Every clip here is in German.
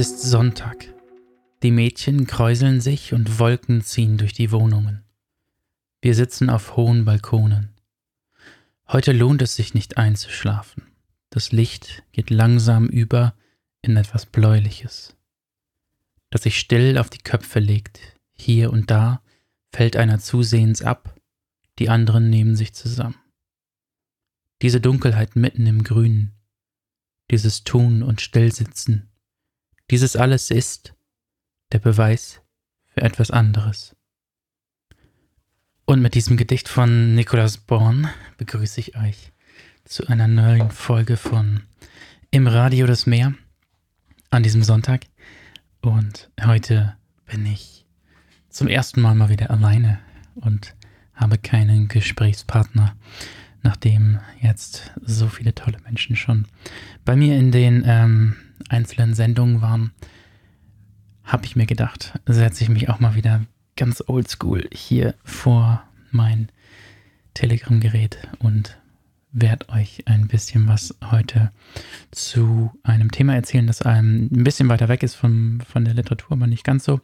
ist Sonntag. Die Mädchen kräuseln sich und Wolken ziehen durch die Wohnungen. Wir sitzen auf hohen Balkonen. Heute lohnt es sich nicht einzuschlafen. Das Licht geht langsam über in etwas Bläuliches, das sich still auf die Köpfe legt. Hier und da fällt einer zusehends ab, die anderen nehmen sich zusammen. Diese Dunkelheit mitten im Grünen, dieses Tun und Stillsitzen, dieses alles ist der Beweis für etwas anderes. Und mit diesem Gedicht von Nicholas Born begrüße ich euch zu einer neuen Folge von Im Radio das Meer an diesem Sonntag. Und heute bin ich zum ersten Mal mal wieder alleine und habe keinen Gesprächspartner, nachdem jetzt so viele tolle Menschen schon bei mir in den ähm, einzelnen Sendungen waren, habe ich mir gedacht, setze ich mich auch mal wieder ganz oldschool hier vor mein Telegram-Gerät und werde euch ein bisschen was heute zu einem Thema erzählen, das einem ein bisschen weiter weg ist von, von der Literatur, aber nicht ganz so.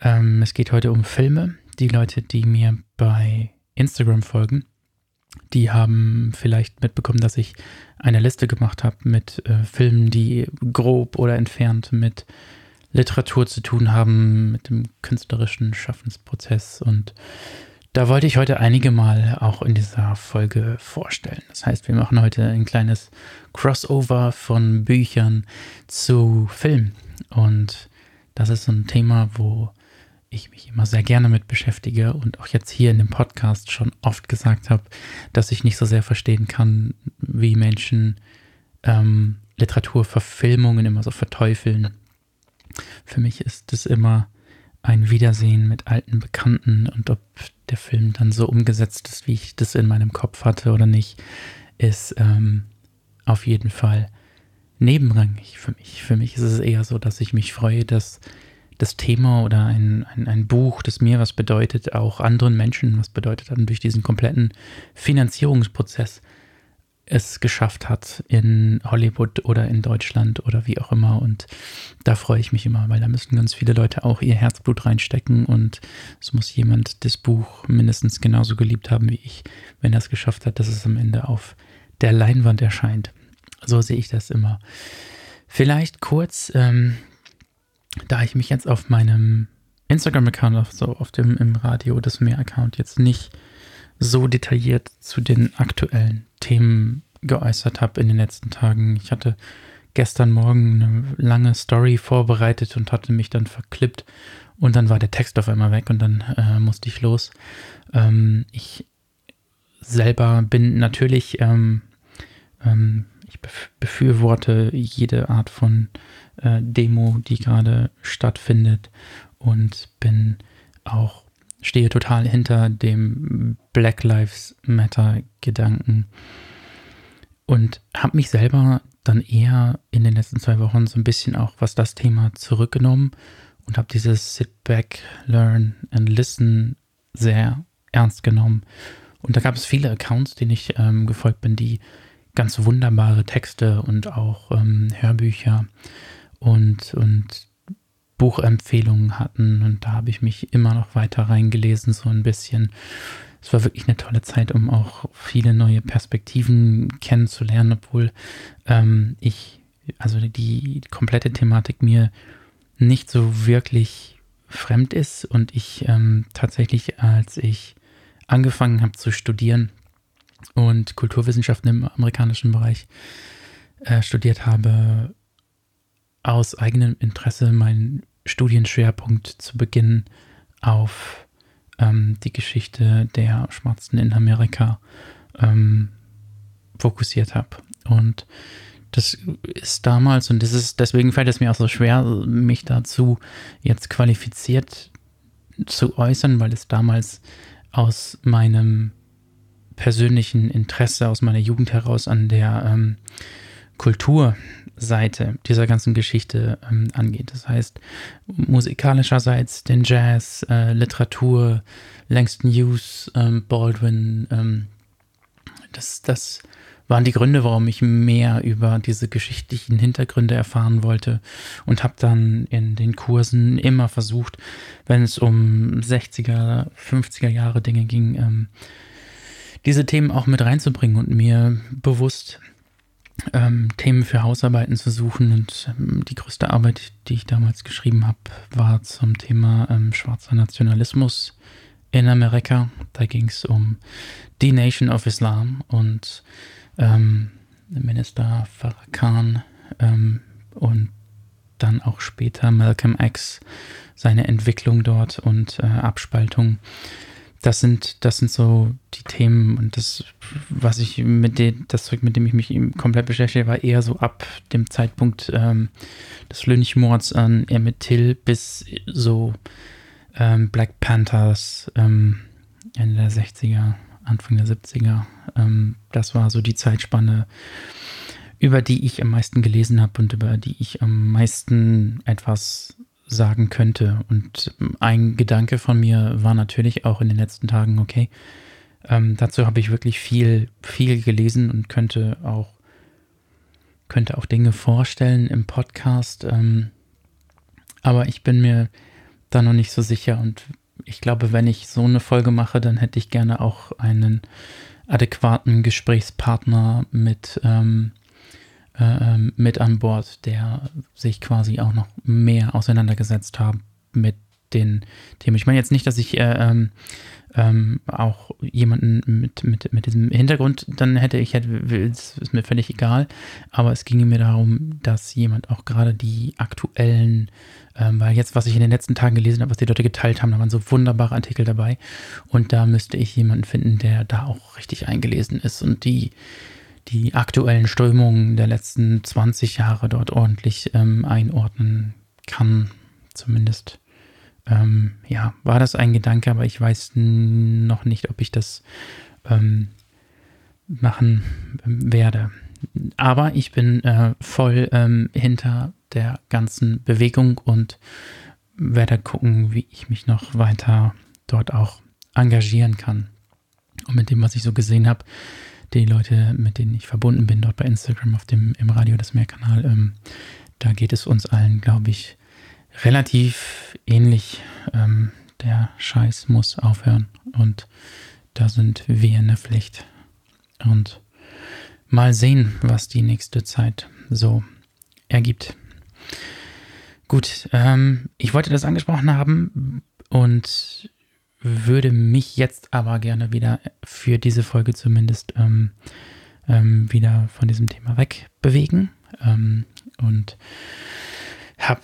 Ähm, es geht heute um Filme. Die Leute, die mir bei Instagram folgen, die haben vielleicht mitbekommen, dass ich eine Liste gemacht habe mit äh, Filmen, die grob oder entfernt mit Literatur zu tun haben, mit dem künstlerischen Schaffensprozess. Und da wollte ich heute einige Mal auch in dieser Folge vorstellen. Das heißt, wir machen heute ein kleines Crossover von Büchern zu Film. Und das ist so ein Thema, wo ich mich immer sehr gerne mit beschäftige und auch jetzt hier in dem Podcast schon oft gesagt habe, dass ich nicht so sehr verstehen kann, wie Menschen ähm, Literaturverfilmungen immer so verteufeln für mich ist es immer ein Wiedersehen mit alten Bekannten und ob der Film dann so umgesetzt ist, wie ich das in meinem Kopf hatte oder nicht, ist ähm, auf jeden Fall nebenrangig für mich. Für mich ist es eher so, dass ich mich freue, dass das Thema oder ein, ein, ein Buch, das mir was bedeutet, auch anderen Menschen was bedeutet hat und durch diesen kompletten Finanzierungsprozess es geschafft hat in Hollywood oder in Deutschland oder wie auch immer. Und da freue ich mich immer, weil da müssen ganz viele Leute auch ihr Herzblut reinstecken und es muss jemand das Buch mindestens genauso geliebt haben wie ich, wenn er es geschafft hat, dass es am Ende auf der Leinwand erscheint. So sehe ich das immer. Vielleicht kurz, ähm, da ich mich jetzt auf meinem Instagram-Account, auf, so auf dem im Radio das Mehr-Account jetzt nicht so detailliert zu den aktuellen Themen geäußert habe in den letzten Tagen. Ich hatte gestern Morgen eine lange Story vorbereitet und hatte mich dann verklippt und dann war der Text auf einmal weg und dann äh, musste ich los. Ähm, ich selber bin natürlich, ähm, ähm, ich befürworte jede Art von äh, Demo, die gerade stattfindet und bin auch stehe total hinter dem Black Lives Matter Gedanken und habe mich selber dann eher in den letzten zwei Wochen so ein bisschen auch, was das Thema zurückgenommen und habe dieses Sit Back, Learn and Listen sehr ernst genommen. Und da gab es viele Accounts, denen ich ähm, gefolgt bin, die ganz wunderbare Texte und auch ähm, Hörbücher und, und Buchempfehlungen hatten und da habe ich mich immer noch weiter reingelesen, so ein bisschen. Es war wirklich eine tolle Zeit, um auch viele neue Perspektiven kennenzulernen, obwohl ähm, ich, also die komplette Thematik mir nicht so wirklich fremd ist und ich ähm, tatsächlich, als ich angefangen habe zu studieren und Kulturwissenschaften im amerikanischen Bereich äh, studiert habe, aus eigenem Interesse meinen Studienschwerpunkt zu Beginn auf ähm, die Geschichte der Schwarzen in Amerika ähm, fokussiert habe. Und das ist damals, und das ist, deswegen fällt es mir auch so schwer, mich dazu jetzt qualifiziert zu äußern, weil es damals aus meinem persönlichen Interesse, aus meiner Jugend heraus an der ähm, Kulturseite dieser ganzen Geschichte ähm, angeht. Das heißt, musikalischerseits den Jazz, äh, Literatur, Langston Hughes, ähm, Baldwin, ähm, das, das waren die Gründe, warum ich mehr über diese geschichtlichen Hintergründe erfahren wollte und habe dann in den Kursen immer versucht, wenn es um 60er, 50er Jahre Dinge ging, ähm, diese Themen auch mit reinzubringen und mir bewusst ähm, Themen für Hausarbeiten zu suchen. Und ähm, die größte Arbeit, die ich damals geschrieben habe, war zum Thema ähm, schwarzer Nationalismus in Amerika. Da ging es um die Nation of Islam und ähm, Minister Farrakhan ähm, und dann auch später Malcolm X, seine Entwicklung dort und äh, Abspaltung das sind, das sind so die Themen und das, was ich mit dem, das Zeug, mit dem ich mich komplett beschäftige, war eher so ab dem Zeitpunkt ähm, des Lynchmords an Emmett Till bis so ähm, Black Panthers ähm, Ende der 60er, Anfang der 70er. Ähm, das war so die Zeitspanne, über die ich am meisten gelesen habe und über die ich am meisten etwas sagen könnte. Und ein Gedanke von mir war natürlich auch in den letzten Tagen, okay, ähm, dazu habe ich wirklich viel, viel gelesen und könnte auch, könnte auch Dinge vorstellen im Podcast. Ähm, aber ich bin mir da noch nicht so sicher und ich glaube, wenn ich so eine Folge mache, dann hätte ich gerne auch einen adäquaten Gesprächspartner mit, ähm, äh, ähm, mit an Bord, der sich quasi auch noch mehr auseinandergesetzt hat mit den Themen. Ich meine jetzt nicht, dass ich äh, ähm, ähm, auch jemanden mit, mit, mit diesem Hintergrund dann hätte, ich hätte, ist mir völlig egal, aber es ginge mir darum, dass jemand auch gerade die aktuellen, ähm, weil jetzt, was ich in den letzten Tagen gelesen habe, was die Leute geteilt haben, da waren so wunderbare Artikel dabei. Und da müsste ich jemanden finden, der da auch richtig eingelesen ist. Und die die aktuellen Strömungen der letzten 20 Jahre dort ordentlich ähm, einordnen kann. Zumindest, ähm, ja, war das ein Gedanke, aber ich weiß noch nicht, ob ich das ähm, machen werde. Aber ich bin äh, voll ähm, hinter der ganzen Bewegung und werde gucken, wie ich mich noch weiter dort auch engagieren kann. Und mit dem, was ich so gesehen habe, die Leute, mit denen ich verbunden bin, dort bei Instagram auf dem im Radio das Mehrkanal, ähm, da geht es uns allen, glaube ich, relativ ähnlich. Ähm, der Scheiß muss aufhören und da sind wir in der Pflicht. Und mal sehen, was die nächste Zeit so ergibt. Gut, ähm, ich wollte das angesprochen haben und würde mich jetzt aber gerne wieder für diese Folge zumindest ähm, ähm, wieder von diesem Thema wegbewegen ähm, und habe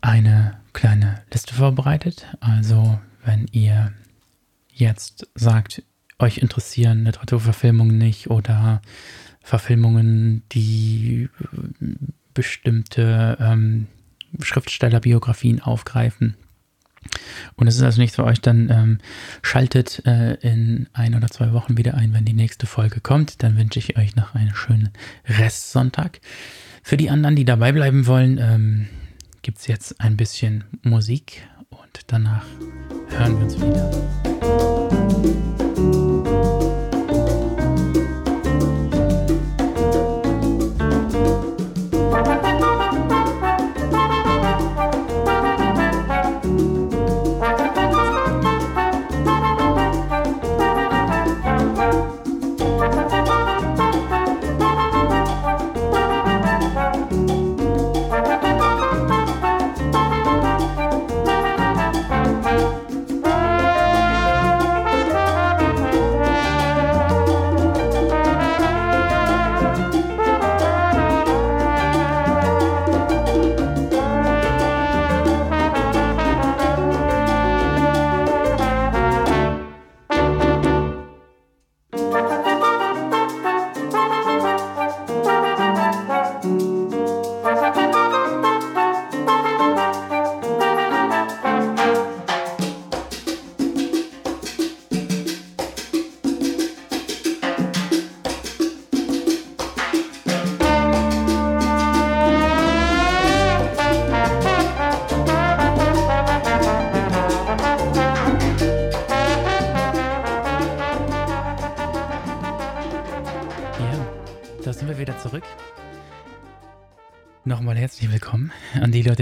eine kleine Liste vorbereitet. Also wenn ihr jetzt sagt, euch interessieren Literaturverfilmungen nicht oder Verfilmungen, die bestimmte ähm, Schriftstellerbiografien aufgreifen, und es ist also nichts für euch, dann ähm, schaltet äh, in ein oder zwei Wochen wieder ein, wenn die nächste Folge kommt. Dann wünsche ich euch noch einen schönen Restsonntag. Für die anderen, die dabei bleiben wollen, ähm, gibt es jetzt ein bisschen Musik und danach hören wir uns wieder. wieder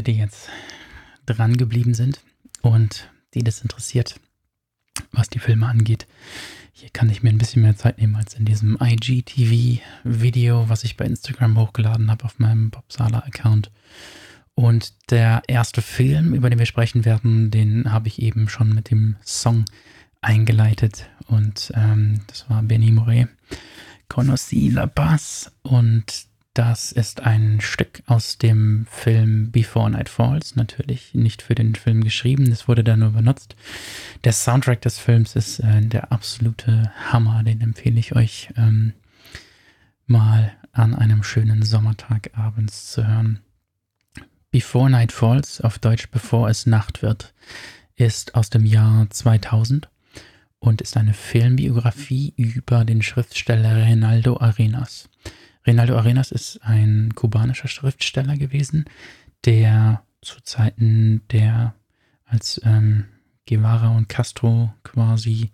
Die jetzt dran geblieben sind und die das interessiert, was die Filme angeht. Hier kann ich mir ein bisschen mehr Zeit nehmen als in diesem IGTV-Video, was ich bei Instagram hochgeladen habe auf meinem Bob Sala-Account. Und der erste Film, über den wir sprechen werden, den habe ich eben schon mit dem Song eingeleitet. Und ähm, das war Benny Moret. Conocí la Paz. Und das ist ein Stück aus dem Film Before Night Falls, natürlich nicht für den Film geschrieben, das wurde da nur benutzt. Der Soundtrack des Films ist äh, der absolute Hammer, den empfehle ich euch ähm, mal an einem schönen Sommertag abends zu hören. Before Night Falls, auf Deutsch Bevor es Nacht wird, ist aus dem Jahr 2000 und ist eine Filmbiografie über den Schriftsteller Reinaldo Arenas. Reinaldo Arenas ist ein kubanischer Schriftsteller gewesen, der zu Zeiten der, als ähm, Guevara und Castro quasi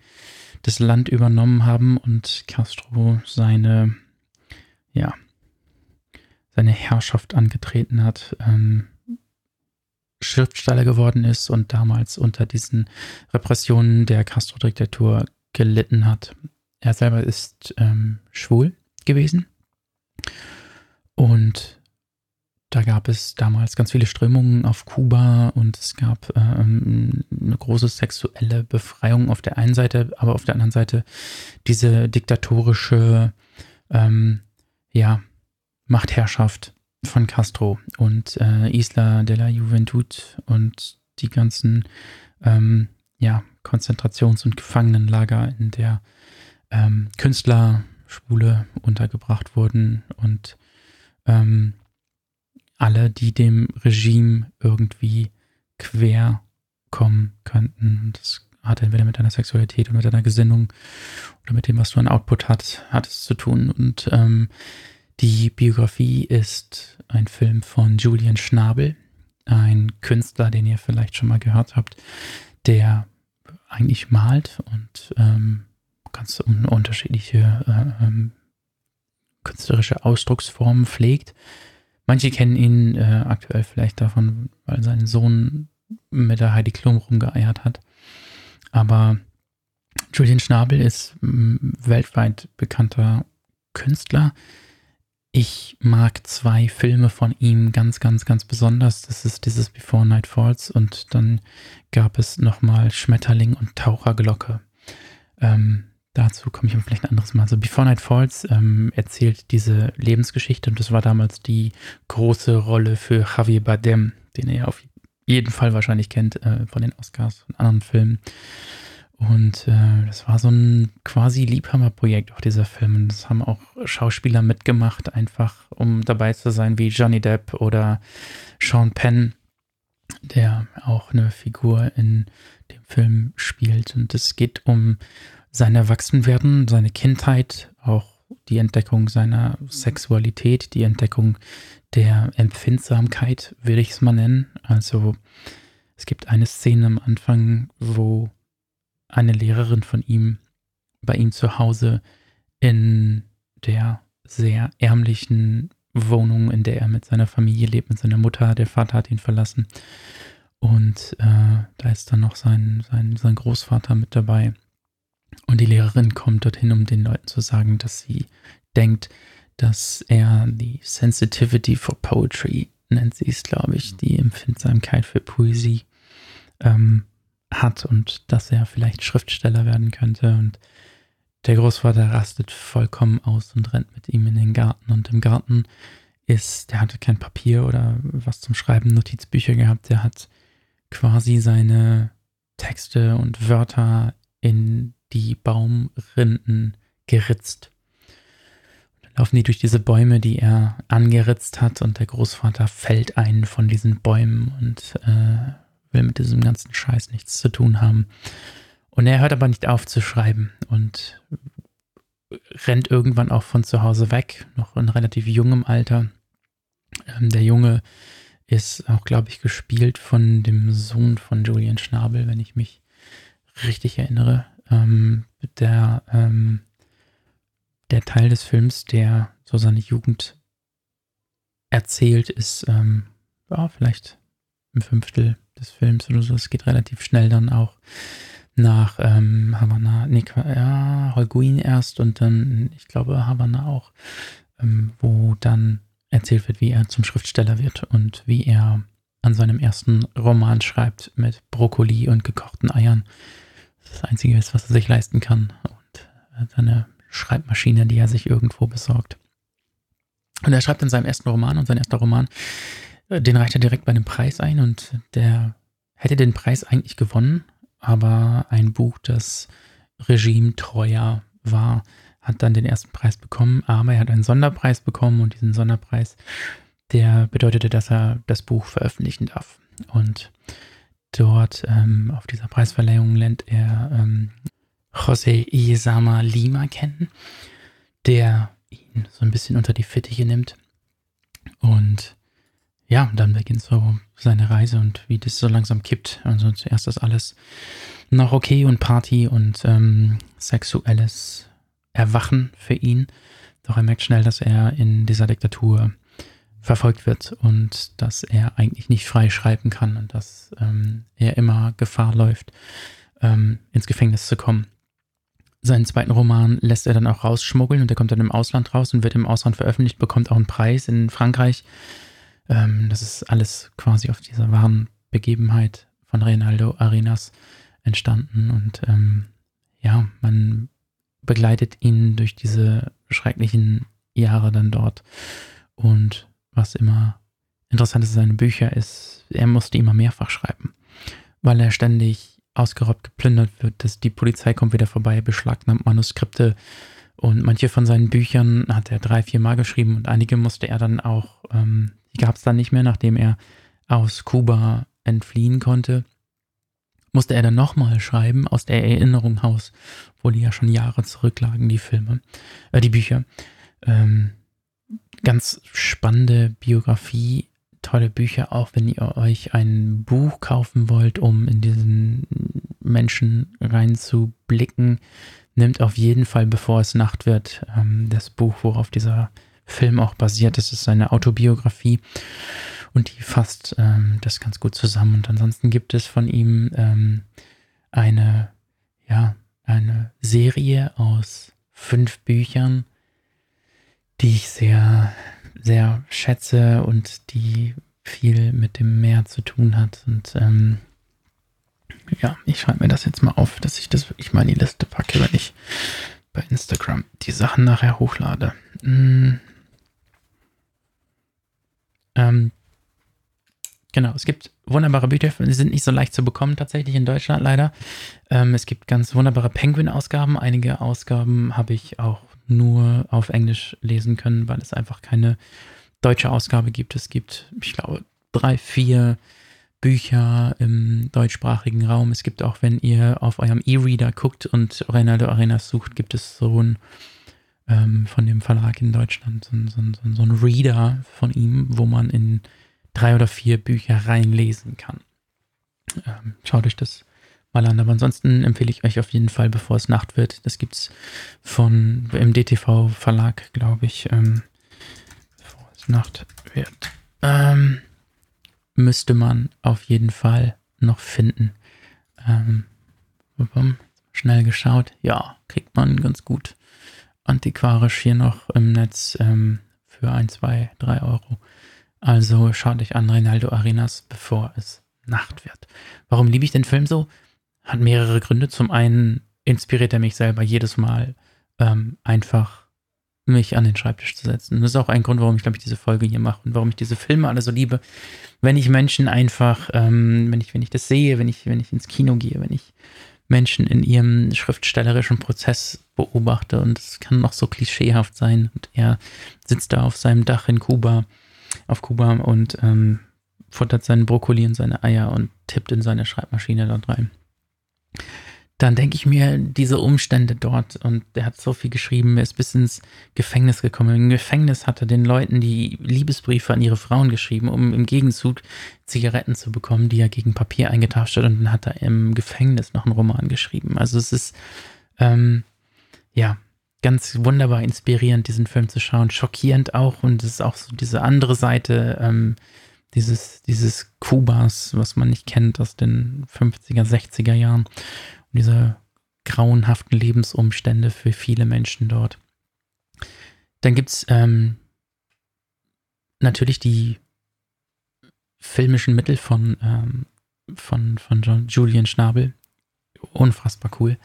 das Land übernommen haben und Castro seine, ja, seine Herrschaft angetreten hat, ähm, Schriftsteller geworden ist und damals unter diesen Repressionen der Castro-Diktatur gelitten hat. Er selber ist ähm, schwul gewesen und da gab es damals ganz viele Strömungen auf Kuba und es gab ähm, eine große sexuelle Befreiung auf der einen Seite, aber auf der anderen Seite diese diktatorische ähm, ja, Machtherrschaft von Castro und äh, Isla de la Juventud und die ganzen ähm, ja, Konzentrations- und Gefangenenlager, in der ähm, Künstler, Schwule untergebracht wurden und ähm, alle, die dem Regime irgendwie quer kommen könnten. Das hat entweder mit deiner Sexualität oder mit deiner Gesinnung oder mit dem, was du an Output hat, hat es zu tun. Und ähm, die Biografie ist ein Film von Julian Schnabel, ein Künstler, den ihr vielleicht schon mal gehört habt, der eigentlich malt und ähm, ganz unterschiedliche äh, ähm, künstlerische Ausdrucksformen pflegt. Manche kennen ihn äh, aktuell vielleicht davon, weil sein Sohn mit der Heidi Klum rumgeeiert hat. Aber Julian Schnabel ist mm, weltweit bekannter Künstler. Ich mag zwei Filme von ihm ganz, ganz, ganz besonders. Das ist dieses Before Night Falls und dann gab es nochmal Schmetterling und Taucherglocke. Ähm, Dazu komme ich vielleicht ein anderes Mal. Also Before Night Falls ähm, erzählt diese Lebensgeschichte und das war damals die große Rolle für Javier Bardem, den ihr auf jeden Fall wahrscheinlich kennt äh, von den Oscars und anderen Filmen. Und äh, das war so ein quasi Liebhaberprojekt, auch dieser Film. Und das haben auch Schauspieler mitgemacht, einfach um dabei zu sein, wie Johnny Depp oder Sean Penn, der auch eine Figur in dem Film spielt. Und es geht um sein Erwachsenwerden, seine Kindheit, auch die Entdeckung seiner Sexualität, die Entdeckung der Empfindsamkeit, will ich es mal nennen. Also es gibt eine Szene am Anfang, wo eine Lehrerin von ihm bei ihm zu Hause in der sehr ärmlichen Wohnung, in der er mit seiner Familie lebt, mit seiner Mutter, der Vater hat ihn verlassen. Und äh, da ist dann noch sein, sein, sein Großvater mit dabei. Und die Lehrerin kommt dorthin, um den Leuten zu sagen, dass sie denkt, dass er die Sensitivity for Poetry, nennt sie es, glaube ich, die Empfindsamkeit für Poesie ähm, hat und dass er vielleicht Schriftsteller werden könnte. Und der Großvater rastet vollkommen aus und rennt mit ihm in den Garten. Und im Garten ist, der hatte kein Papier oder was zum Schreiben, Notizbücher gehabt. Der hat quasi seine Texte und Wörter in die Baumrinden geritzt. Dann laufen die durch diese Bäume, die er angeritzt hat, und der Großvater fällt einen von diesen Bäumen und äh, will mit diesem ganzen Scheiß nichts zu tun haben. Und er hört aber nicht auf zu schreiben und rennt irgendwann auch von zu Hause weg, noch in relativ jungem Alter. Ähm, der Junge ist auch, glaube ich, gespielt von dem Sohn von Julian Schnabel, wenn ich mich richtig erinnere ähm, der, ähm, der Teil des Films, der so seine Jugend erzählt, ist ähm, ja, vielleicht ein Fünftel des Films oder so. Es geht relativ schnell dann auch nach ähm, Havanna, nee, ja, Holguin erst und dann, ich glaube, Havanna auch, ähm, wo dann erzählt wird, wie er zum Schriftsteller wird und wie er an seinem ersten Roman schreibt mit Brokkoli und gekochten Eiern. Das ist Einzige was er sich leisten kann. Und seine Schreibmaschine, die er sich irgendwo besorgt. Und er schreibt in seinem ersten Roman und sein erster Roman, äh, den reicht er direkt bei einem Preis ein und der hätte den Preis eigentlich gewonnen, aber ein Buch, das regimetreuer war, hat dann den ersten Preis bekommen, aber er hat einen Sonderpreis bekommen und diesen Sonderpreis, der bedeutete, dass er das Buch veröffentlichen darf. Und dort ähm, auf dieser Preisverleihung lernt er ähm, José Isama Lima kennen, der ihn so ein bisschen unter die Fittiche nimmt. Und ja, dann beginnt so seine Reise und wie das so langsam kippt. Also zuerst ist alles noch okay und Party und ähm, sexuelles Erwachen für ihn. Doch er merkt schnell, dass er in dieser Diktatur verfolgt wird und dass er eigentlich nicht frei schreiben kann und dass ähm, er immer Gefahr läuft, ähm, ins Gefängnis zu kommen. Seinen zweiten Roman lässt er dann auch rausschmuggeln und der kommt dann im Ausland raus und wird im Ausland veröffentlicht, bekommt auch einen Preis in Frankreich. Ähm, das ist alles quasi auf dieser wahren Begebenheit von Reinaldo Arenas entstanden und ähm, ja, man begleitet ihn durch diese schrecklichen Jahre dann dort. Und was immer interessant ist, seine Bücher ist, er musste immer mehrfach schreiben, weil er ständig ausgeraubt, geplündert wird, dass die Polizei kommt wieder vorbei, beschlagnahmt Manuskripte und manche von seinen Büchern hat er drei, vier Mal geschrieben und einige musste er dann auch, ähm, die gab es dann nicht mehr, nachdem er aus Kuba entfliehen konnte musste er dann nochmal schreiben aus der Erinnerung Haus, wo die ja schon Jahre zurücklagen, die Filme, äh, die Bücher. Ähm, ganz spannende Biografie, tolle Bücher, auch wenn ihr euch ein Buch kaufen wollt, um in diesen Menschen reinzublicken. Nehmt auf jeden Fall, bevor es Nacht wird, ähm, das Buch, worauf dieser Film auch basiert. Das ist seine Autobiografie und die fasst ähm, das ganz gut zusammen. Und ansonsten gibt es von ihm ähm, eine, ja, eine Serie aus fünf Büchern, die ich sehr, sehr schätze und die viel mit dem Meer zu tun hat. Und ähm, ja, ich schreibe mir das jetzt mal auf, dass ich das wirklich mal in die Liste packe, wenn ich bei Instagram die Sachen nachher hochlade. Hm. Ähm, Genau, es gibt wunderbare Bücher, die sind nicht so leicht zu bekommen tatsächlich in Deutschland leider. Ähm, es gibt ganz wunderbare Penguin-Ausgaben. Einige Ausgaben habe ich auch nur auf Englisch lesen können, weil es einfach keine deutsche Ausgabe gibt. Es gibt, ich glaube, drei, vier Bücher im deutschsprachigen Raum. Es gibt auch, wenn ihr auf eurem E-Reader guckt und Reynaldo Arenas sucht, gibt es so ein ähm, von dem Verlag in Deutschland, so, so, so, so ein Reader von ihm, wo man in drei oder vier Bücher reinlesen kann. Ähm, schaut euch das mal an. Aber ansonsten empfehle ich euch auf jeden Fall, bevor es Nacht wird. Das gibt es von im DTV Verlag, glaube ich. Ähm, bevor es Nacht wird. Ähm, müsste man auf jeden Fall noch finden. Ähm, schnell geschaut. Ja, kriegt man ganz gut antiquarisch hier noch im Netz ähm, für ein, zwei, drei Euro. Also schau dich an Reinaldo Arenas, bevor es Nacht wird. Warum liebe ich den Film so? Hat mehrere Gründe. Zum einen inspiriert er mich selber jedes Mal ähm, einfach mich an den Schreibtisch zu setzen. Und das ist auch ein Grund, warum ich, glaube ich, diese Folge hier mache und warum ich diese Filme alle so liebe. Wenn ich Menschen einfach, ähm, wenn ich, wenn ich das sehe, wenn ich, wenn ich ins Kino gehe, wenn ich Menschen in ihrem schriftstellerischen Prozess beobachte und es kann noch so klischeehaft sein und er sitzt da auf seinem Dach in Kuba auf Kuba und ähm, futtert seinen Brokkoli und seine Eier und tippt in seine Schreibmaschine dort rein. Dann denke ich mir, diese Umstände dort und der hat so viel geschrieben, er ist bis ins Gefängnis gekommen. Im Gefängnis hat er den Leuten die Liebesbriefe an ihre Frauen geschrieben, um im Gegenzug Zigaretten zu bekommen, die er gegen Papier eingetauscht hat. Und dann hat er im Gefängnis noch einen Roman geschrieben. Also es ist, ähm, ja, ganz wunderbar inspirierend, diesen Film zu schauen. Schockierend auch. Und es ist auch so diese andere Seite ähm, dieses, dieses Kubas, was man nicht kennt aus den 50er, 60er Jahren. Und diese grauenhaften Lebensumstände für viele Menschen dort. Dann gibt es ähm, natürlich die filmischen Mittel von, ähm, von, von John, Julian Schnabel. Unfassbar cool.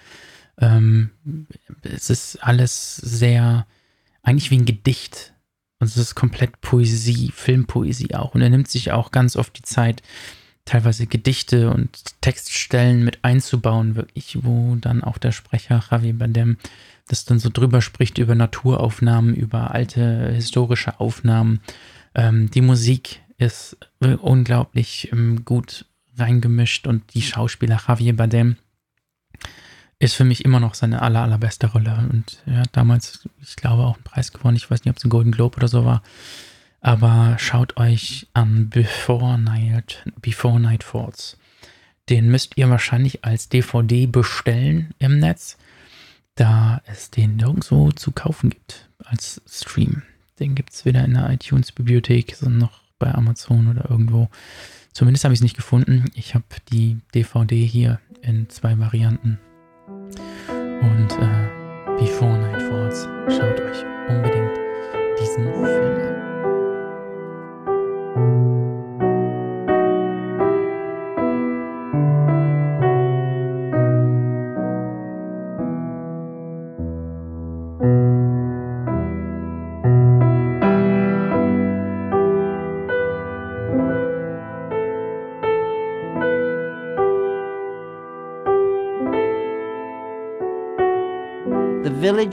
Ähm, es ist alles sehr, eigentlich wie ein Gedicht. Also es ist komplett Poesie, Filmpoesie auch. Und er nimmt sich auch ganz oft die Zeit, teilweise Gedichte und Textstellen mit einzubauen, wirklich, wo dann auch der Sprecher Javier Bardem das dann so drüber spricht über Naturaufnahmen, über alte historische Aufnahmen. Ähm, die Musik ist unglaublich ähm, gut reingemischt und die Schauspieler Javier Bardem ist für mich immer noch seine aller, allerbeste Rolle. Und er hat damals, ich glaube, auch einen Preis gewonnen. Ich weiß nicht, ob es ein Golden Globe oder so war. Aber schaut euch an Before Night, Before Night Falls. Den müsst ihr wahrscheinlich als DVD bestellen im Netz, da es den nirgendwo zu kaufen gibt als Stream. Den gibt es weder in der iTunes-Bibliothek, noch bei Amazon oder irgendwo. Zumindest habe ich es nicht gefunden. Ich habe die DVD hier in zwei Varianten. Und äh, Before Night Falls, schaut euch unbedingt diesen Film an.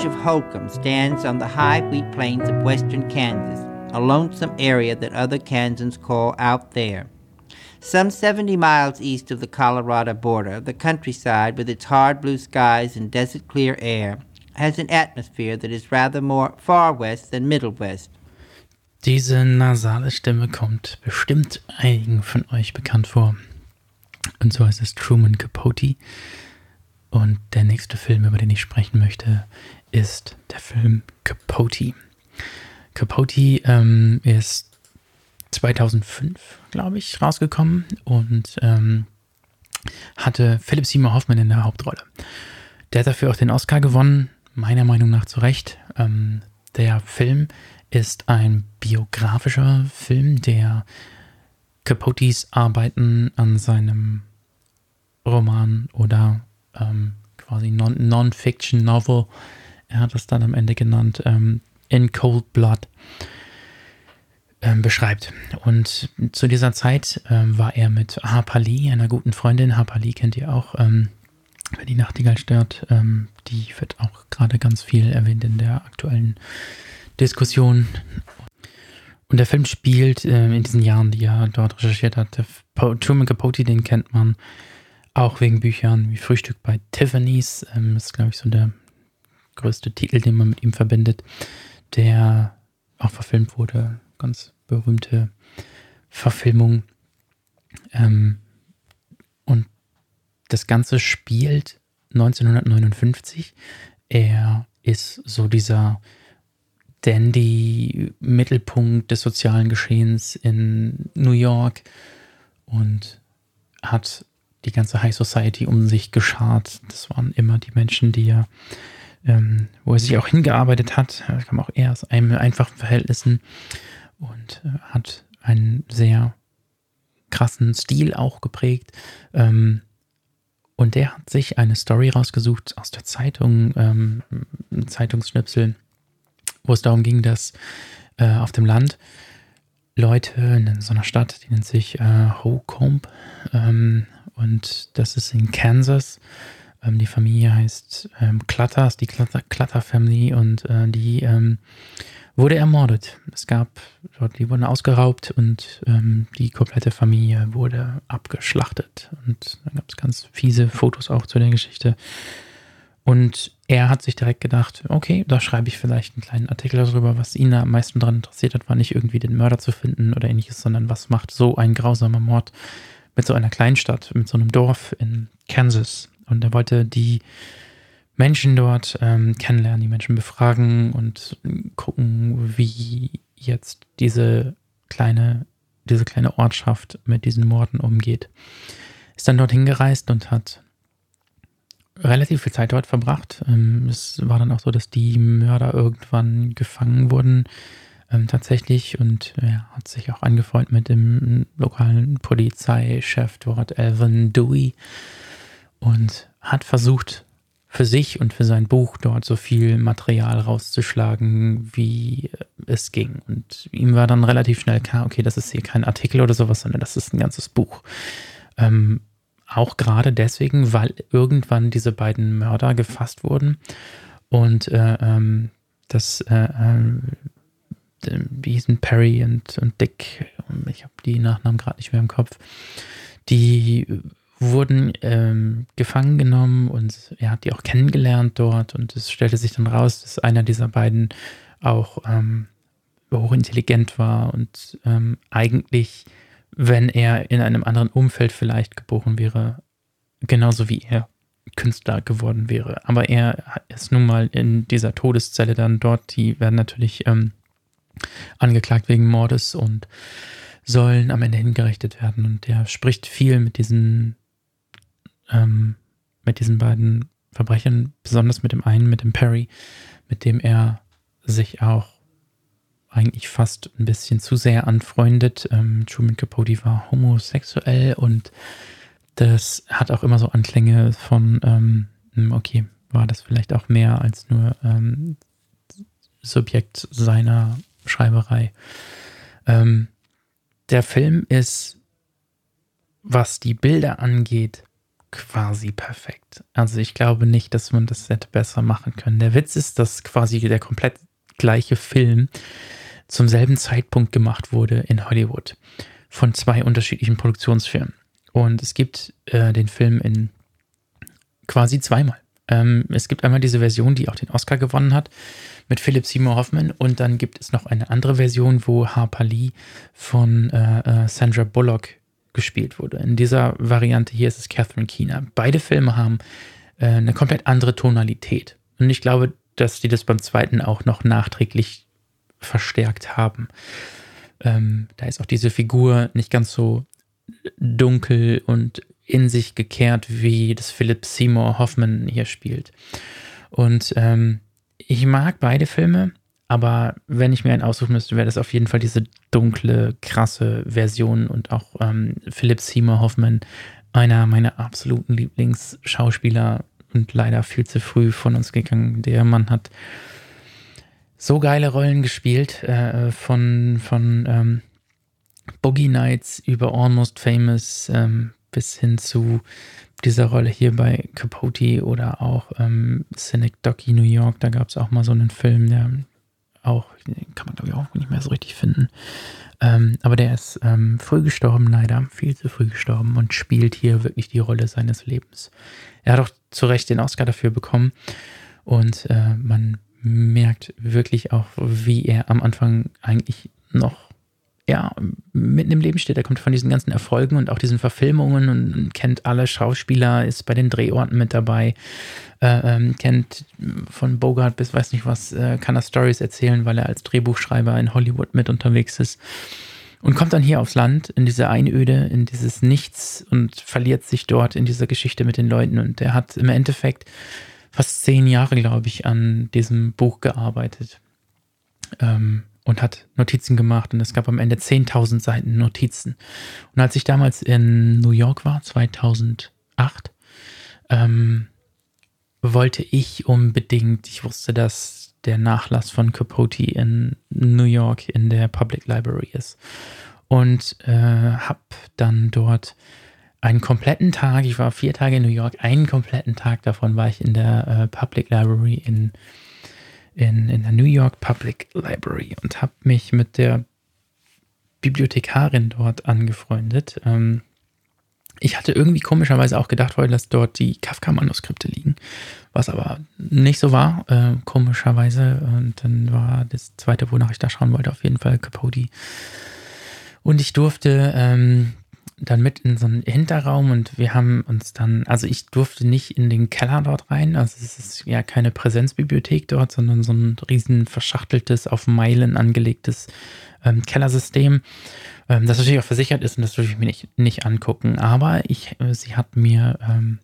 Village of Holcomb stands on the high wheat plains of western Kansas, a lonesome area that other Kansans call out there. Some 70 miles east of the Colorado border, the countryside, with its hard blue skies and desert clear air, has an atmosphere that is rather more far west than middle west. Diese nasale Stimme kommt bestimmt einigen von euch bekannt vor. Und so heißt es Truman Capote. Und der nächste Film, über den ich sprechen möchte, ist der Film Capote. Capote ähm, ist 2005, glaube ich, rausgekommen und ähm, hatte Philip Seymour Hoffman in der Hauptrolle. Der hat dafür auch den Oscar gewonnen, meiner Meinung nach zu Recht. Ähm, der Film ist ein biografischer Film, der Capotes Arbeiten an seinem Roman oder ähm, quasi Non-Fiction-Novel, er hat es dann am Ende genannt, ähm, In Cold Blood ähm, beschreibt. Und zu dieser Zeit ähm, war er mit Harpali, einer guten Freundin, Harpali kennt ihr auch, ähm, wenn die Nachtigall stört, ähm, die wird auch gerade ganz viel erwähnt in der aktuellen Diskussion. Und der Film spielt äh, in diesen Jahren, die er dort recherchiert hat. Truman Capote, den kennt man auch wegen Büchern wie Frühstück bei Tiffany's. Ähm, ist, glaube ich, so der größte Titel, den man mit ihm verbindet, der auch verfilmt wurde. Ganz berühmte Verfilmung. Ähm, und das Ganze spielt 1959. Er ist so dieser Dandy-Mittelpunkt des sozialen Geschehens in New York und hat die ganze High Society um sich geschart. Das waren immer die Menschen, die er, ähm, wo er sich auch hingearbeitet hat. Er kam auch eher aus einem einfachen Verhältnissen und äh, hat einen sehr krassen Stil auch geprägt. Ähm, und der hat sich eine Story rausgesucht aus der Zeitung, ähm, Zeitungsschnipsel, wo es darum ging, dass äh, auf dem Land Leute in so einer Stadt, die nennt sich äh, Hocombe, ähm, und das ist in Kansas. Ähm, die Familie heißt ähm, Clutter, ist die Clutter, Clutter Family und äh, die ähm, wurde ermordet. Es gab, die wurden ausgeraubt und ähm, die komplette Familie wurde abgeschlachtet. Und dann gab es ganz fiese Fotos auch zu der Geschichte. Und er hat sich direkt gedacht, okay, da schreibe ich vielleicht einen kleinen Artikel darüber, was ihn am meisten daran interessiert hat, war nicht irgendwie den Mörder zu finden oder ähnliches, sondern was macht so ein grausamer Mord mit so einer Kleinstadt, mit so einem Dorf in Kansas. Und er wollte die Menschen dort ähm, kennenlernen, die Menschen befragen und gucken, wie jetzt diese kleine, diese kleine Ortschaft mit diesen Morden umgeht. Ist dann dorthin gereist und hat relativ viel Zeit dort verbracht. Ähm, es war dann auch so, dass die Mörder irgendwann gefangen wurden ähm, tatsächlich und er hat sich auch angefreundet mit dem lokalen Polizeichef dort, Alvin Dewey, und hat versucht, für sich und für sein Buch dort so viel Material rauszuschlagen, wie es ging. Und ihm war dann relativ schnell klar, okay, das ist hier kein Artikel oder sowas, sondern das ist ein ganzes Buch. Ähm, auch gerade deswegen, weil irgendwann diese beiden Mörder gefasst wurden und äh, ähm, das, äh, äh, wie hießen Perry und, und Dick, ich habe die Nachnamen gerade nicht mehr im Kopf, die wurden ähm, gefangen genommen und er hat die auch kennengelernt dort und es stellte sich dann raus, dass einer dieser beiden auch ähm, hochintelligent war und ähm, eigentlich, wenn er in einem anderen Umfeld vielleicht geboren wäre, genauso wie er Künstler geworden wäre. Aber er ist nun mal in dieser Todeszelle dann dort, die werden natürlich ähm, angeklagt wegen Mordes und sollen am Ende hingerichtet werden. Und der spricht viel mit diesen ähm, mit diesen beiden Verbrechern, besonders mit dem einen, mit dem Perry, mit dem er sich auch eigentlich fast ein bisschen zu sehr anfreundet. Ähm, Truman Capote war homosexuell und das hat auch immer so Anklänge von, ähm, hm, okay, war das vielleicht auch mehr als nur ähm, Subjekt seiner Schreiberei. Ähm, der Film ist, was die Bilder angeht, quasi perfekt. Also ich glaube nicht, dass man das hätte besser machen können. Der Witz ist, dass quasi der komplett gleiche Film zum selben Zeitpunkt gemacht wurde in Hollywood von zwei unterschiedlichen Produktionsfirmen. Und es gibt äh, den Film in quasi zweimal. Ähm, es gibt einmal diese Version, die auch den Oscar gewonnen hat, mit Philip Seymour Hoffman. Und dann gibt es noch eine andere Version, wo Harper Lee von äh, äh, Sandra Bullock gespielt wurde. In dieser Variante hier ist es Catherine Keener. Beide Filme haben äh, eine komplett andere Tonalität. Und ich glaube, dass die das beim zweiten auch noch nachträglich verstärkt haben. Ähm, da ist auch diese Figur nicht ganz so dunkel und in sich gekehrt, wie das Philip Seymour Hoffman hier spielt. Und ähm, ich mag beide Filme. Aber wenn ich mir einen aussuchen müsste, wäre das auf jeden Fall diese dunkle, krasse Version und auch ähm, Philip Seymour Hoffman, einer meiner absoluten Lieblingsschauspieler und leider viel zu früh von uns gegangen. Der Mann hat so geile Rollen gespielt, äh, von, von ähm, Boogie Nights über Almost Famous ähm, bis hin zu dieser Rolle hier bei Capote oder auch ähm, Cynic Docky New York. Da gab es auch mal so einen Film, der auch, kann man glaube ich auch nicht mehr so richtig finden. Ähm, aber der ist ähm, früh gestorben, leider, viel zu früh gestorben und spielt hier wirklich die Rolle seines Lebens. Er hat auch zu Recht den Oscar dafür bekommen und äh, man merkt wirklich auch, wie er am Anfang eigentlich noch ja, mitten im Leben steht. Er kommt von diesen ganzen Erfolgen und auch diesen Verfilmungen und kennt alle Schauspieler, ist bei den Drehorten mit dabei, äh, ähm, kennt von Bogart bis weiß nicht was, äh, kann er Stories erzählen, weil er als Drehbuchschreiber in Hollywood mit unterwegs ist. Und kommt dann hier aufs Land, in diese Einöde, in dieses Nichts und verliert sich dort in dieser Geschichte mit den Leuten. Und er hat im Endeffekt fast zehn Jahre, glaube ich, an diesem Buch gearbeitet. Ähm, und hat Notizen gemacht und es gab am Ende 10.000 Seiten Notizen. Und als ich damals in New York war, 2008, ähm, wollte ich unbedingt, ich wusste, dass der Nachlass von Capote in New York in der Public Library ist. Und äh, habe dann dort einen kompletten Tag, ich war vier Tage in New York, einen kompletten Tag davon war ich in der äh, Public Library in in, in der New York Public Library und habe mich mit der Bibliothekarin dort angefreundet. Ähm, ich hatte irgendwie komischerweise auch gedacht, weil dass dort die Kafka-Manuskripte liegen, was aber nicht so war, äh, komischerweise. Und dann war das zweite, wonach ich da schauen wollte, auf jeden Fall Capote. Und ich durfte ähm, dann mit in so einen Hinterraum und wir haben uns dann, also ich durfte nicht in den Keller dort rein. Also es ist ja keine Präsenzbibliothek dort, sondern so ein riesen verschachteltes, auf Meilen angelegtes ähm, Kellersystem, ähm, das natürlich auch versichert ist und das würde ich mir nicht, nicht angucken. Aber ich, äh, sie hat mir ähm,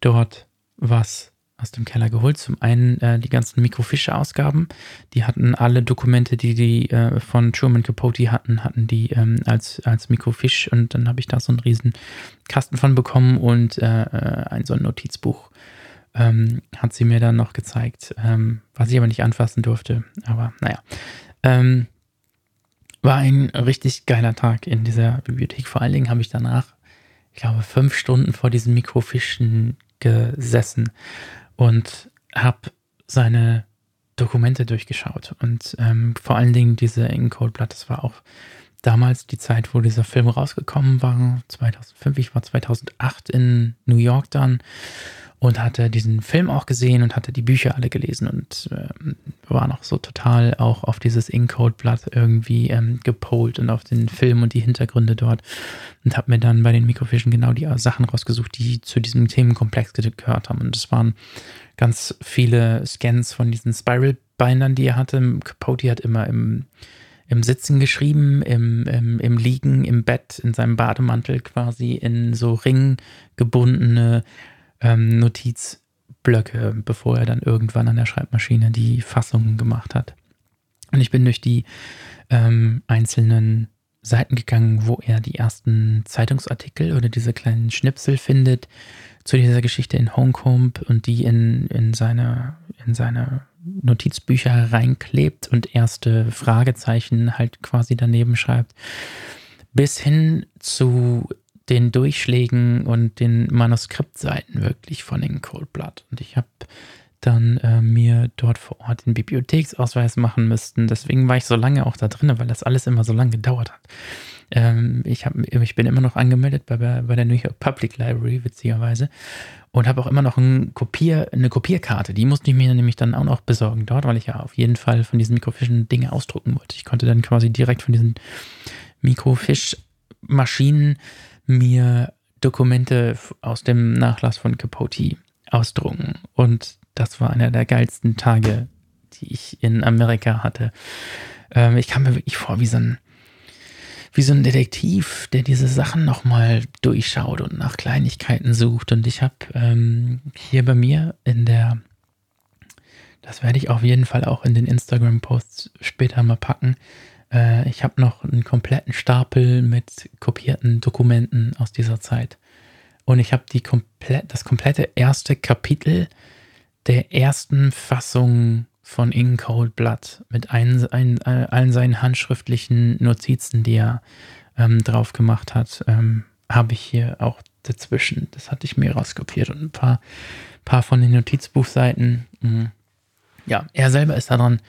dort was aus dem Keller geholt. Zum einen äh, die ganzen Mikrofische-Ausgaben. Die hatten alle Dokumente, die die äh, von Truman Capote hatten, hatten die ähm, als, als Mikrofisch. Und dann habe ich da so einen riesen Kasten von bekommen und äh, äh, ein so ein Notizbuch ähm, hat sie mir dann noch gezeigt, ähm, was ich aber nicht anfassen durfte. Aber naja. Ähm, war ein richtig geiler Tag in dieser Bibliothek. Vor allen Dingen habe ich danach, ich glaube, fünf Stunden vor diesen Mikrofischen gesessen und habe seine Dokumente durchgeschaut. Und ähm, vor allen Dingen diese Encode-Blatt, das war auch damals die Zeit, wo dieser Film rausgekommen war, 2005, ich war 2008 in New York dann und hatte diesen Film auch gesehen und hatte die Bücher alle gelesen und äh, war noch so total auch auf dieses Inkcode-Blatt irgendwie ähm, gepolt und auf den Film und die Hintergründe dort und habe mir dann bei den Mikrofischen genau die Sachen rausgesucht, die zu diesem Themenkomplex gehört haben. Und es waren ganz viele Scans von diesen Spiral-Bindern, die er hatte. Capote hat immer im, im Sitzen geschrieben, im, im, im Liegen, im Bett, in seinem Bademantel quasi in so ringgebundene ähm, Notizblöcke, bevor er dann irgendwann an der Schreibmaschine die Fassungen gemacht hat. Und ich bin durch die ähm, einzelnen Seiten gegangen, wo er die ersten Zeitungsartikel oder diese kleinen Schnipsel findet zu dieser Geschichte in Hongkong und die in, in, seine, in seine Notizbücher reinklebt und erste Fragezeichen halt quasi daneben schreibt, bis hin zu den Durchschlägen und den Manuskriptseiten wirklich von den Cold Blood. Und ich habe dann äh, mir dort vor Ort den Bibliotheksausweis machen müssten. Deswegen war ich so lange auch da drin, weil das alles immer so lange gedauert hat. Ähm, ich, hab, ich bin immer noch angemeldet bei, bei der New York Public Library, witzigerweise. Und habe auch immer noch ein Kopier, eine Kopierkarte. Die musste ich mir nämlich dann auch noch besorgen dort, weil ich ja auf jeden Fall von diesen Mikrofischen Dinge ausdrucken wollte. Ich konnte dann quasi direkt von diesen Mikrofischmaschinen mir Dokumente aus dem Nachlass von Capote ausdrucken. Und das war einer der geilsten Tage, die ich in Amerika hatte. Ähm, ich kam mir wirklich vor wie so ein, wie so ein Detektiv, der diese Sachen nochmal durchschaut und nach Kleinigkeiten sucht. Und ich habe ähm, hier bei mir in der, das werde ich auf jeden Fall auch in den Instagram-Posts später mal packen, äh, ich habe noch einen kompletten Stapel mit kopierten Dokumenten aus dieser Zeit. Und ich habe komplett, das komplette erste Kapitel der ersten Fassung von In Cold Blood mit ein, ein, allen seinen handschriftlichen Notizen, die er ähm, drauf gemacht hat, ähm, habe ich hier auch dazwischen. Das hatte ich mir rauskopiert und ein paar, paar von den Notizbuchseiten. Mh. Mm. Ja, er selber ist daran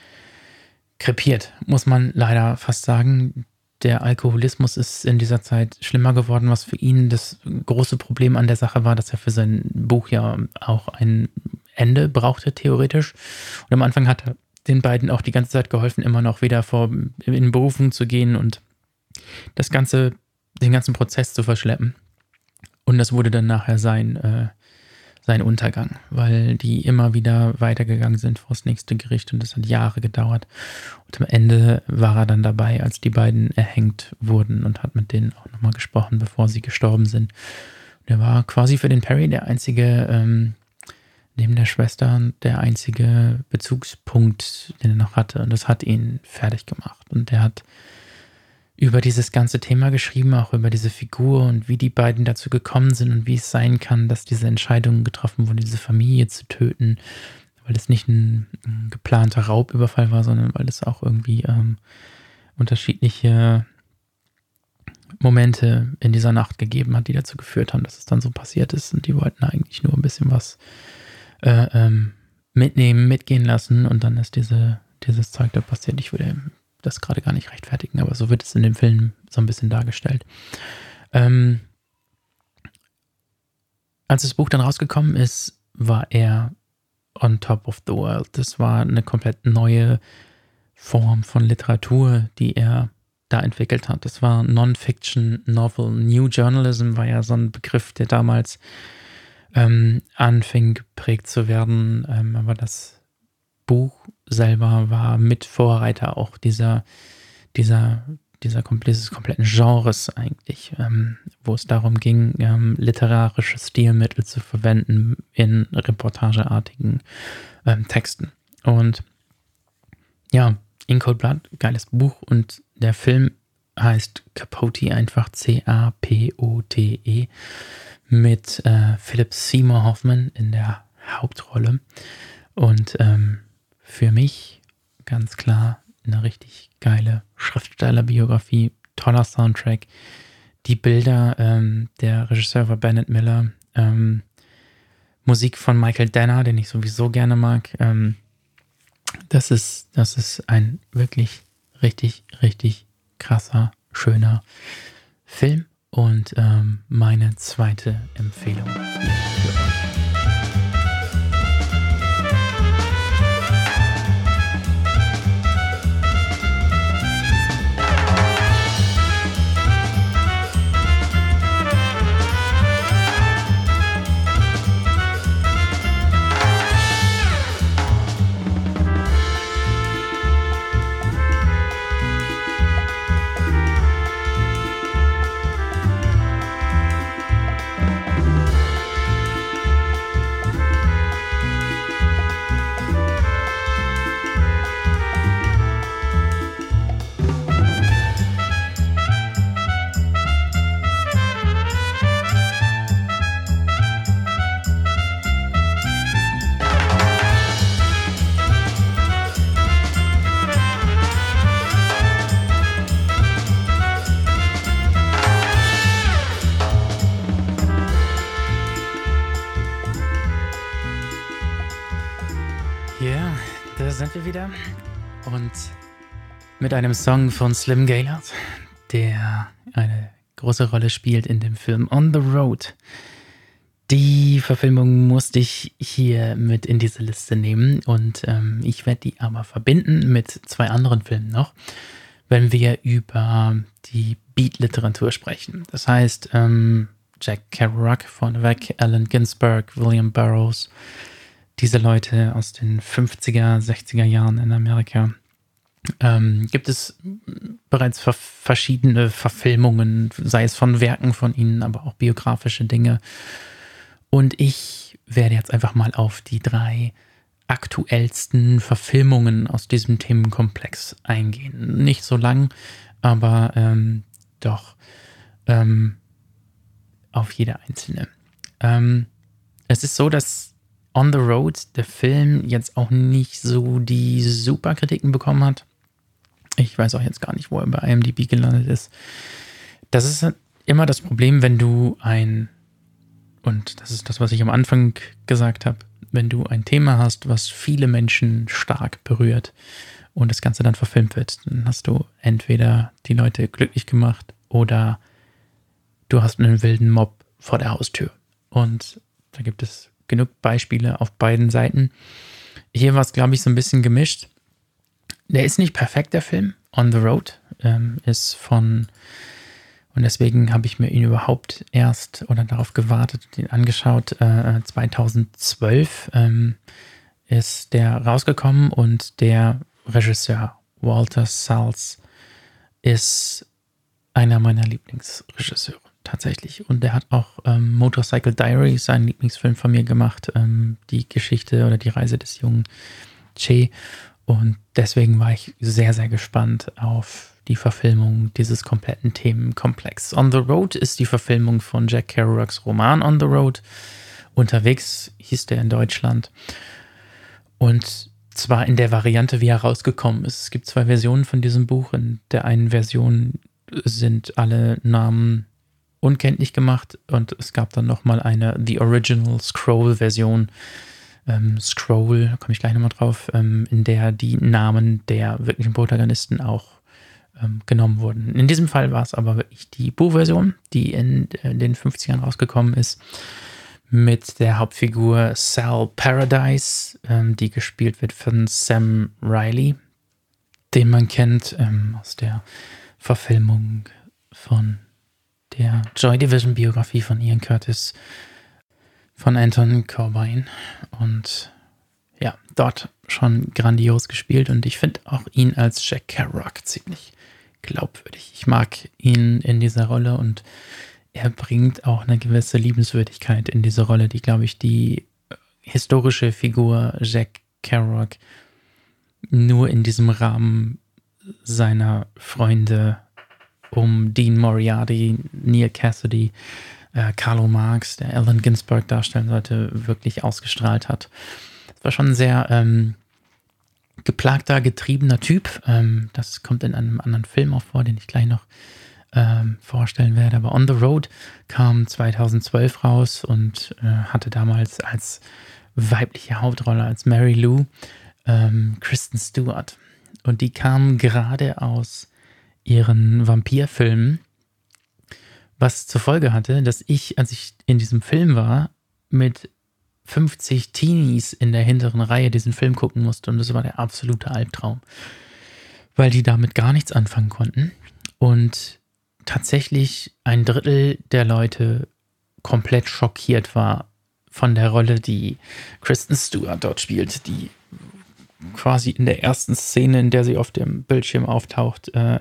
krepiert, muss man leider fast sagen. Der Alkoholismus ist in dieser Zeit schlimmer geworden, was für ihn das große Problem an der Sache war, dass er für sein Buch ja auch ein Ende brauchte, theoretisch. Und am Anfang hat er den beiden auch die ganze Zeit geholfen, immer noch wieder vor, in Berufung zu gehen und das ganze, den ganzen Prozess zu verschleppen. Und das wurde dann nachher sein, äh, sein Untergang, weil die immer wieder weitergegangen sind vor das nächste Gericht und das hat Jahre gedauert. Und am Ende war er dann dabei, als die beiden erhängt wurden und hat mit denen auch nochmal gesprochen, bevor sie gestorben sind. Und er war quasi für den Perry der einzige, ähm, neben der Schwester, der einzige Bezugspunkt, den er noch hatte. Und das hat ihn fertig gemacht. Und er hat über dieses ganze Thema geschrieben, auch über diese Figur und wie die beiden dazu gekommen sind und wie es sein kann, dass diese Entscheidung getroffen wurde, diese Familie zu töten, weil es nicht ein, geplanter Raubüberfall war, sondern weil es auch irgendwie ähm, unterschiedliche Momente in dieser Nacht gegeben hat, die dazu geführt haben, dass es dann so passiert ist und die wollten eigentlich nur ein bisschen was äh, ähm, mitnehmen, mitgehen lassen und dann ist diese, dieses Zeug da passiert. Ich würde das gerade gar nicht rechtfertigen, aber so wird es in dem Film so ein bisschen dargestellt. Ähm, als das Buch dann rausgekommen ist, war er on top of the world. Das war eine komplett neue Form von Literatur, die er da entwickelt hat. Das war Non-Fiction Novel. New Journalism war ja so ein Begriff, der damals ähm, anfing geprägt zu werden. Ähm, aber das Buch selber war mit Vorreiter auch dieser, dieser, dieser dieses kompletten Genres eigentlich, ähm, wo es darum ging, ähm, literarische Stilmittel zu verwenden in reportageartigen ähm, Texten. Und ja, In Cold Blood, geiles Buch und der Film heißt Capote einfach C-A-P-O-T-E mit äh, Philip Seymour Hoffman in der Hauptrolle. Und ähm, für mich ganz klar eine richtig geile Schriftstellerbiografie, toller Soundtrack. Die Bilder, ähm, der Regisseur war Bennett Miller, ähm, Musik von Michael Danner, den ich sowieso gerne mag. Ähm, das ist, das ist ein wirklich richtig, richtig krasser, schöner Film und ähm, meine zweite Empfehlung für euch. sind wir wieder. Und mit einem Song von Slim Gaillard, der eine große Rolle spielt in dem Film On the Road. Die Verfilmung musste ich hier mit in diese Liste nehmen und ähm, ich werde die aber verbinden mit zwei anderen Filmen noch, wenn wir über die Beat-Literatur sprechen. Das heißt, ähm, Jack Kerouac vorneweg, Allen Ginsberg, William Burroughs, diese Leute aus den 50er, 60er Jahren in Amerika. Ähm, gibt es bereits ver verschiedene Verfilmungen, sei es von Werken von ihnen, aber auch biografische Dinge. Und ich werde jetzt einfach mal auf die drei aktuellsten Verfilmungen aus diesem Themenkomplex eingehen. Nicht so lang, aber ähm, doch ähm, auf jede einzelne. Ähm, es ist so, dass On the Road der Film jetzt auch nicht so die super Kritiken bekommen hat. Ich weiß auch jetzt gar nicht, wo er bei IMDb gelandet ist. Das ist immer das Problem, wenn du ein, und das ist das, was ich am Anfang gesagt habe, wenn du ein Thema hast, was viele Menschen stark berührt und das Ganze dann verfilmt wird, dann hast du entweder die Leute glücklich gemacht oder du hast einen wilden Mob vor der Haustür. Und da gibt es genug Beispiele auf beiden Seiten. Hier war es, glaube ich, so ein bisschen gemischt. Der ist nicht perfekt, der Film. On the Road ähm, ist von, und deswegen habe ich mir ihn überhaupt erst oder darauf gewartet ihn angeschaut. Äh, 2012 ähm, ist der rausgekommen und der Regisseur Walter Salz ist einer meiner Lieblingsregisseure tatsächlich. Und der hat auch ähm, Motorcycle Diary, seinen Lieblingsfilm von mir gemacht, ähm, die Geschichte oder die Reise des jungen Che. Und deswegen war ich sehr, sehr gespannt auf die Verfilmung dieses kompletten Themenkomplex. On the Road ist die Verfilmung von Jack Kerouacs Roman On the Road. Unterwegs hieß der in Deutschland. Und zwar in der Variante, wie er rausgekommen ist. Es gibt zwei Versionen von diesem Buch. In der einen Version sind alle Namen unkenntlich gemacht und es gab dann nochmal eine The Original Scroll-Version. Ähm, Scroll, komme ich gleich nochmal drauf, ähm, in der die Namen der wirklichen Protagonisten auch ähm, genommen wurden. In diesem Fall war es aber wirklich die Buchversion, die in, in äh, den 50ern rausgekommen ist, mit der Hauptfigur Sal Paradise, ähm, die gespielt wird von Sam Riley, den man kennt ähm, aus der Verfilmung von der Joy Division Biografie von Ian Curtis von Anton Corbijn und ja, dort schon grandios gespielt und ich finde auch ihn als Jack Kerouac ziemlich glaubwürdig. Ich mag ihn in dieser Rolle und er bringt auch eine gewisse Liebenswürdigkeit in diese Rolle, die, glaube ich, die historische Figur Jack Kerouac nur in diesem Rahmen seiner Freunde um Dean Moriarty, Neil Cassidy, äh, Carlo Marx, der Allen Ginsberg darstellen sollte, wirklich ausgestrahlt hat. Es war schon ein sehr ähm, geplagter, getriebener Typ. Ähm, das kommt in einem anderen Film auch vor, den ich gleich noch ähm, vorstellen werde. Aber On the Road kam 2012 raus und äh, hatte damals als weibliche Hauptrolle, als Mary Lou, ähm, Kristen Stewart. Und die kam gerade aus ihren Vampirfilmen, was zur Folge hatte, dass ich, als ich in diesem Film war, mit 50 Teenies in der hinteren Reihe diesen Film gucken musste. Und das war der absolute Albtraum, weil die damit gar nichts anfangen konnten. Und tatsächlich ein Drittel der Leute komplett schockiert war von der Rolle, die Kristen Stewart dort spielt, die quasi in der ersten Szene, in der sie auf dem Bildschirm auftaucht, äh,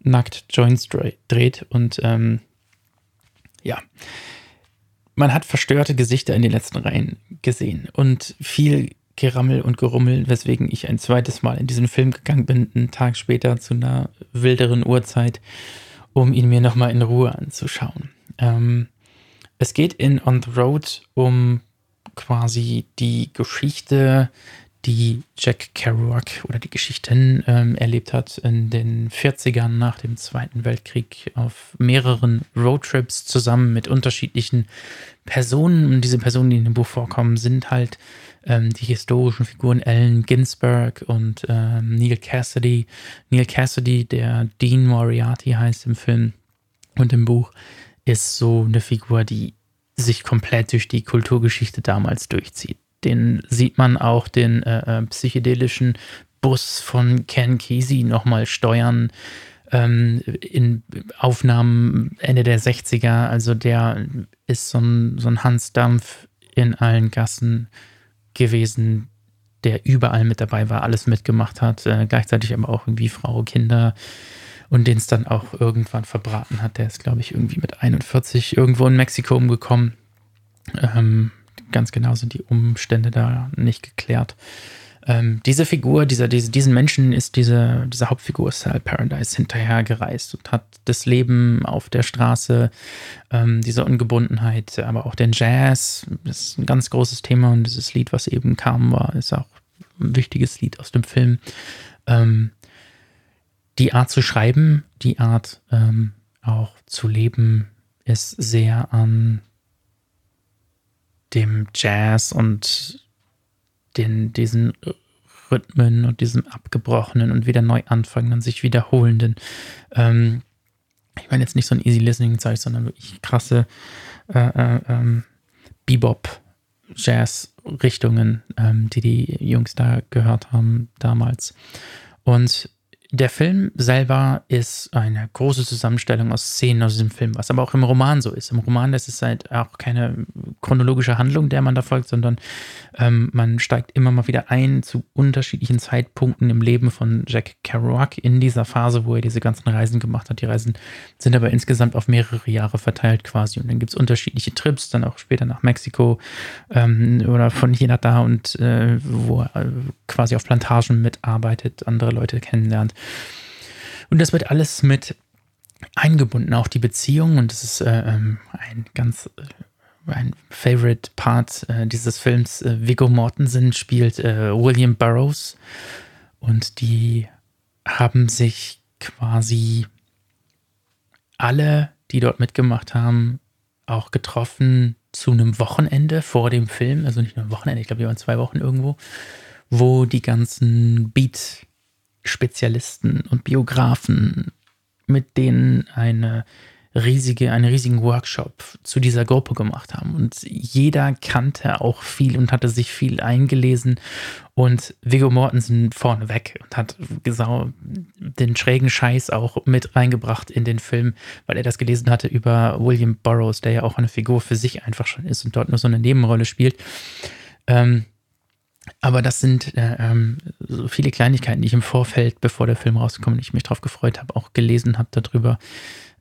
nackt Joints dreht und ähm, ja, man hat verstörte Gesichter in den letzten Reihen gesehen und viel Gerammel und Gerummel, weswegen ich ein zweites Mal in diesen Film gegangen bin, einen Tag später zu einer wilderen Uhrzeit, um ihn mir nochmal in Ruhe anzuschauen. Ähm, es geht in On the Road um quasi die Geschichte die Jack Kerouac oder die Geschichten ähm, erlebt hat in den 40ern nach dem Zweiten Weltkrieg auf mehreren Roadtrips zusammen mit unterschiedlichen Personen. Und diese Personen, die in dem Buch vorkommen, sind halt ähm, die historischen Figuren Allen Ginsberg und ähm, Neil Cassidy. Neil Cassidy, der Dean Moriarty heißt im Film und im Buch, ist so eine Figur, die sich komplett durch die Kulturgeschichte damals durchzieht den sieht man auch den äh, äh, psychedelischen Bus von Ken Kesey nochmal steuern ähm, in Aufnahmen Ende der 60er. Also der ist so ein, so ein Hans Dampf in allen Gassen gewesen, der überall mit dabei war, alles mitgemacht hat, äh, gleichzeitig aber auch irgendwie Frau, Kinder und den es dann auch irgendwann verbraten hat. Der ist, glaube ich, irgendwie mit 41 irgendwo in Mexiko umgekommen. Ähm, ganz genau sind die Umstände da nicht geklärt. Ähm, diese Figur, dieser, diese, diesen Menschen ist diese, diese Hauptfigur Sal Paradise hinterhergereist und hat das Leben auf der Straße, ähm, diese Ungebundenheit, aber auch den Jazz, das ist ein ganz großes Thema und dieses Lied, was eben kam, war, ist auch ein wichtiges Lied aus dem Film. Ähm, die Art zu schreiben, die Art ähm, auch zu leben, ist sehr an dem Jazz und den, diesen Rhythmen und diesem abgebrochenen und wieder neu anfangenden, sich wiederholenden. Ähm, ich meine jetzt nicht so ein Easy Listening Zeug, sondern wirklich krasse äh, äh, ähm, Bebop, Jazz-Richtungen, ähm, die die Jungs da gehört haben damals. Und der Film selber ist eine große Zusammenstellung aus Szenen aus diesem Film, was aber auch im Roman so ist. Im Roman ist halt auch keine chronologische Handlung, der man da folgt, sondern ähm, man steigt immer mal wieder ein zu unterschiedlichen Zeitpunkten im Leben von Jack Kerouac in dieser Phase, wo er diese ganzen Reisen gemacht hat. Die Reisen sind aber insgesamt auf mehrere Jahre verteilt quasi. Und dann gibt es unterschiedliche Trips, dann auch später nach Mexiko ähm, oder von hier nach da und äh, wo er quasi auf Plantagen mitarbeitet, andere Leute kennenlernt. Und das wird alles mit eingebunden, auch die Beziehung. Und das ist äh, ähm, ein ganz äh, ein Favorite Part äh, dieses Films. Äh, Viggo Mortensen spielt äh, William Burroughs und die haben sich quasi alle, die dort mitgemacht haben, auch getroffen zu einem Wochenende vor dem Film, also nicht nur ein Wochenende, ich glaube, wir waren zwei Wochen irgendwo, wo die ganzen Beat Spezialisten und Biografen, mit denen eine riesige, einen riesigen Workshop zu dieser Gruppe gemacht haben. Und jeder kannte auch viel und hatte sich viel eingelesen. Und Viggo Mortensen vorneweg und hat den schrägen Scheiß auch mit reingebracht in den Film, weil er das gelesen hatte über William Burroughs, der ja auch eine Figur für sich einfach schon ist und dort nur so eine Nebenrolle spielt. Ähm, aber das sind äh, ähm, so viele Kleinigkeiten, die ich im Vorfeld, bevor der Film rausgekommen ist, ich mich drauf gefreut habe, auch gelesen habe darüber.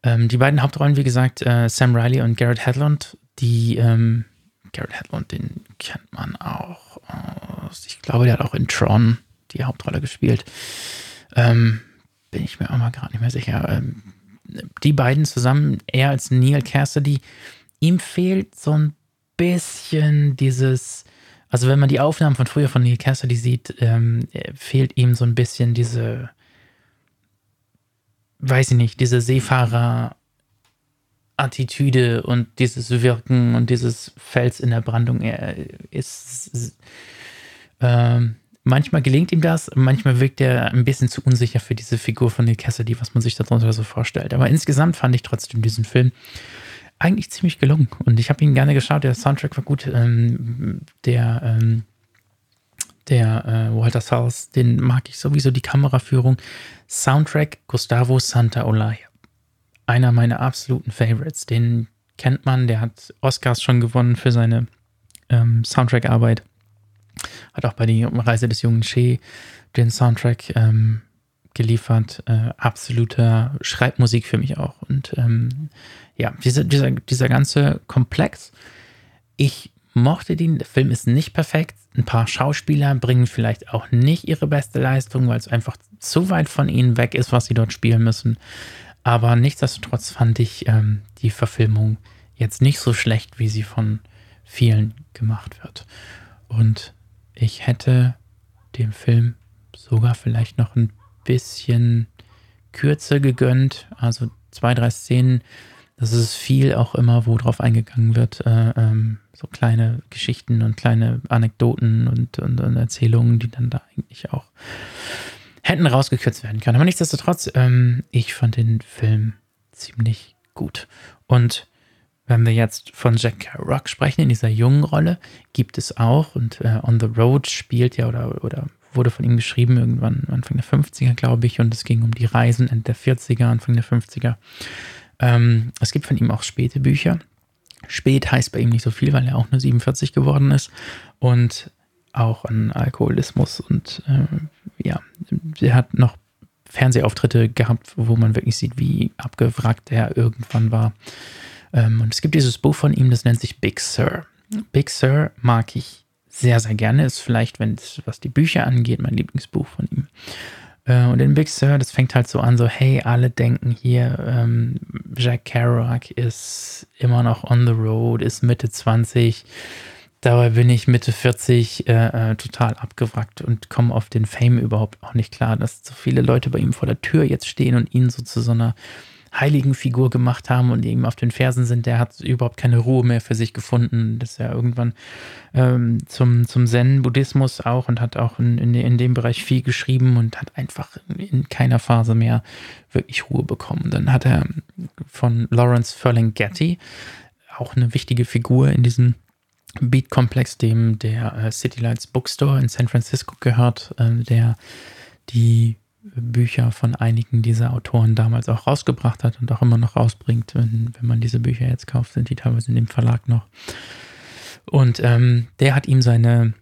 Ähm, die beiden Hauptrollen, wie gesagt, äh, Sam Riley und Garrett Hedlund, die ähm, Garrett Hedlund, den kennt man auch aus, ich glaube, der hat auch in Tron die Hauptrolle gespielt. Ähm, bin ich mir auch mal gerade nicht mehr sicher. Ähm, die beiden zusammen, er als Neil Cassidy, ihm fehlt so ein bisschen dieses also wenn man die Aufnahmen von früher von Neil Cassidy sieht, ähm, fehlt ihm so ein bisschen diese, weiß ich nicht, diese Seefahrer-Attitüde und dieses Wirken und dieses Fels in der Brandung. Er ist, ähm, manchmal gelingt ihm das, manchmal wirkt er ein bisschen zu unsicher für diese Figur von Neil Cassidy, was man sich darunter so vorstellt. Aber insgesamt fand ich trotzdem diesen Film eigentlich ziemlich gelungen. Und ich habe ihn gerne geschaut. Der Soundtrack war gut. Ähm, der ähm, der äh, Walter Salles, den mag ich sowieso. Die Kameraführung. Soundtrack Gustavo Santaolalla. Einer meiner absoluten Favorites. Den kennt man. Der hat Oscars schon gewonnen für seine ähm, Soundtrack-Arbeit. Hat auch bei die Reise des jungen Che den Soundtrack ähm, geliefert. Äh, absoluter Schreibmusik für mich auch. Und ähm, ja, dieser, dieser, dieser ganze Komplex. Ich mochte den. Der Film ist nicht perfekt. Ein paar Schauspieler bringen vielleicht auch nicht ihre beste Leistung, weil es einfach zu weit von ihnen weg ist, was sie dort spielen müssen. Aber nichtsdestotrotz fand ich ähm, die Verfilmung jetzt nicht so schlecht, wie sie von vielen gemacht wird. Und ich hätte dem Film sogar vielleicht noch ein bisschen kürzer gegönnt. Also zwei, drei Szenen das ist viel auch immer, wo drauf eingegangen wird. Äh, ähm, so kleine Geschichten und kleine Anekdoten und, und, und, Erzählungen, die dann da eigentlich auch hätten rausgekürzt werden können. Aber nichtsdestotrotz, ähm, ich fand den Film ziemlich gut. Und wenn wir jetzt von Jack Rock sprechen, in dieser jungen Rolle, gibt es auch, und äh, On the Road spielt ja oder, oder wurde von ihm geschrieben, irgendwann Anfang der 50er, glaube ich, und es ging um die Reisen Ende der 40er, Anfang der 50er. Ähm, es gibt von ihm auch späte Bücher. Spät heißt bei ihm nicht so viel, weil er auch nur 47 geworden ist und auch an Alkoholismus und äh, ja, er hat noch Fernsehauftritte gehabt, wo man wirklich sieht, wie abgewrackt er irgendwann war. Ähm, und es gibt dieses Buch von ihm, das nennt sich Big Sur. Big Sur mag ich sehr, sehr gerne. Ist vielleicht, wenn es was die Bücher angeht, mein Lieblingsbuch von ihm. Äh, und in Big Sur, das fängt halt so an, so, hey, alle denken hier, ähm, Jack Kerouac ist immer noch on the road, ist Mitte 20. Dabei bin ich Mitte 40 äh, äh, total abgewrackt und komme auf den Fame überhaupt auch nicht klar, dass so viele Leute bei ihm vor der Tür jetzt stehen und ihn so zu so einer heiligen Figur gemacht haben und ihm auf den Fersen sind, der hat überhaupt keine Ruhe mehr für sich gefunden. Das ist ja irgendwann ähm, zum, zum Zen-Buddhismus auch und hat auch in, in, in, dem Bereich viel geschrieben und hat einfach in keiner Phase mehr wirklich Ruhe bekommen. Dann hat er von Lawrence Ferlinghetti auch eine wichtige Figur in diesem Beat-Komplex, dem der äh, City Lights Bookstore in San Francisco gehört, äh, der die Bücher von einigen dieser Autoren damals auch rausgebracht hat und auch immer noch rausbringt. Wenn, wenn man diese Bücher jetzt kauft, sind die teilweise in dem Verlag noch. Und ähm, der hat ihm seine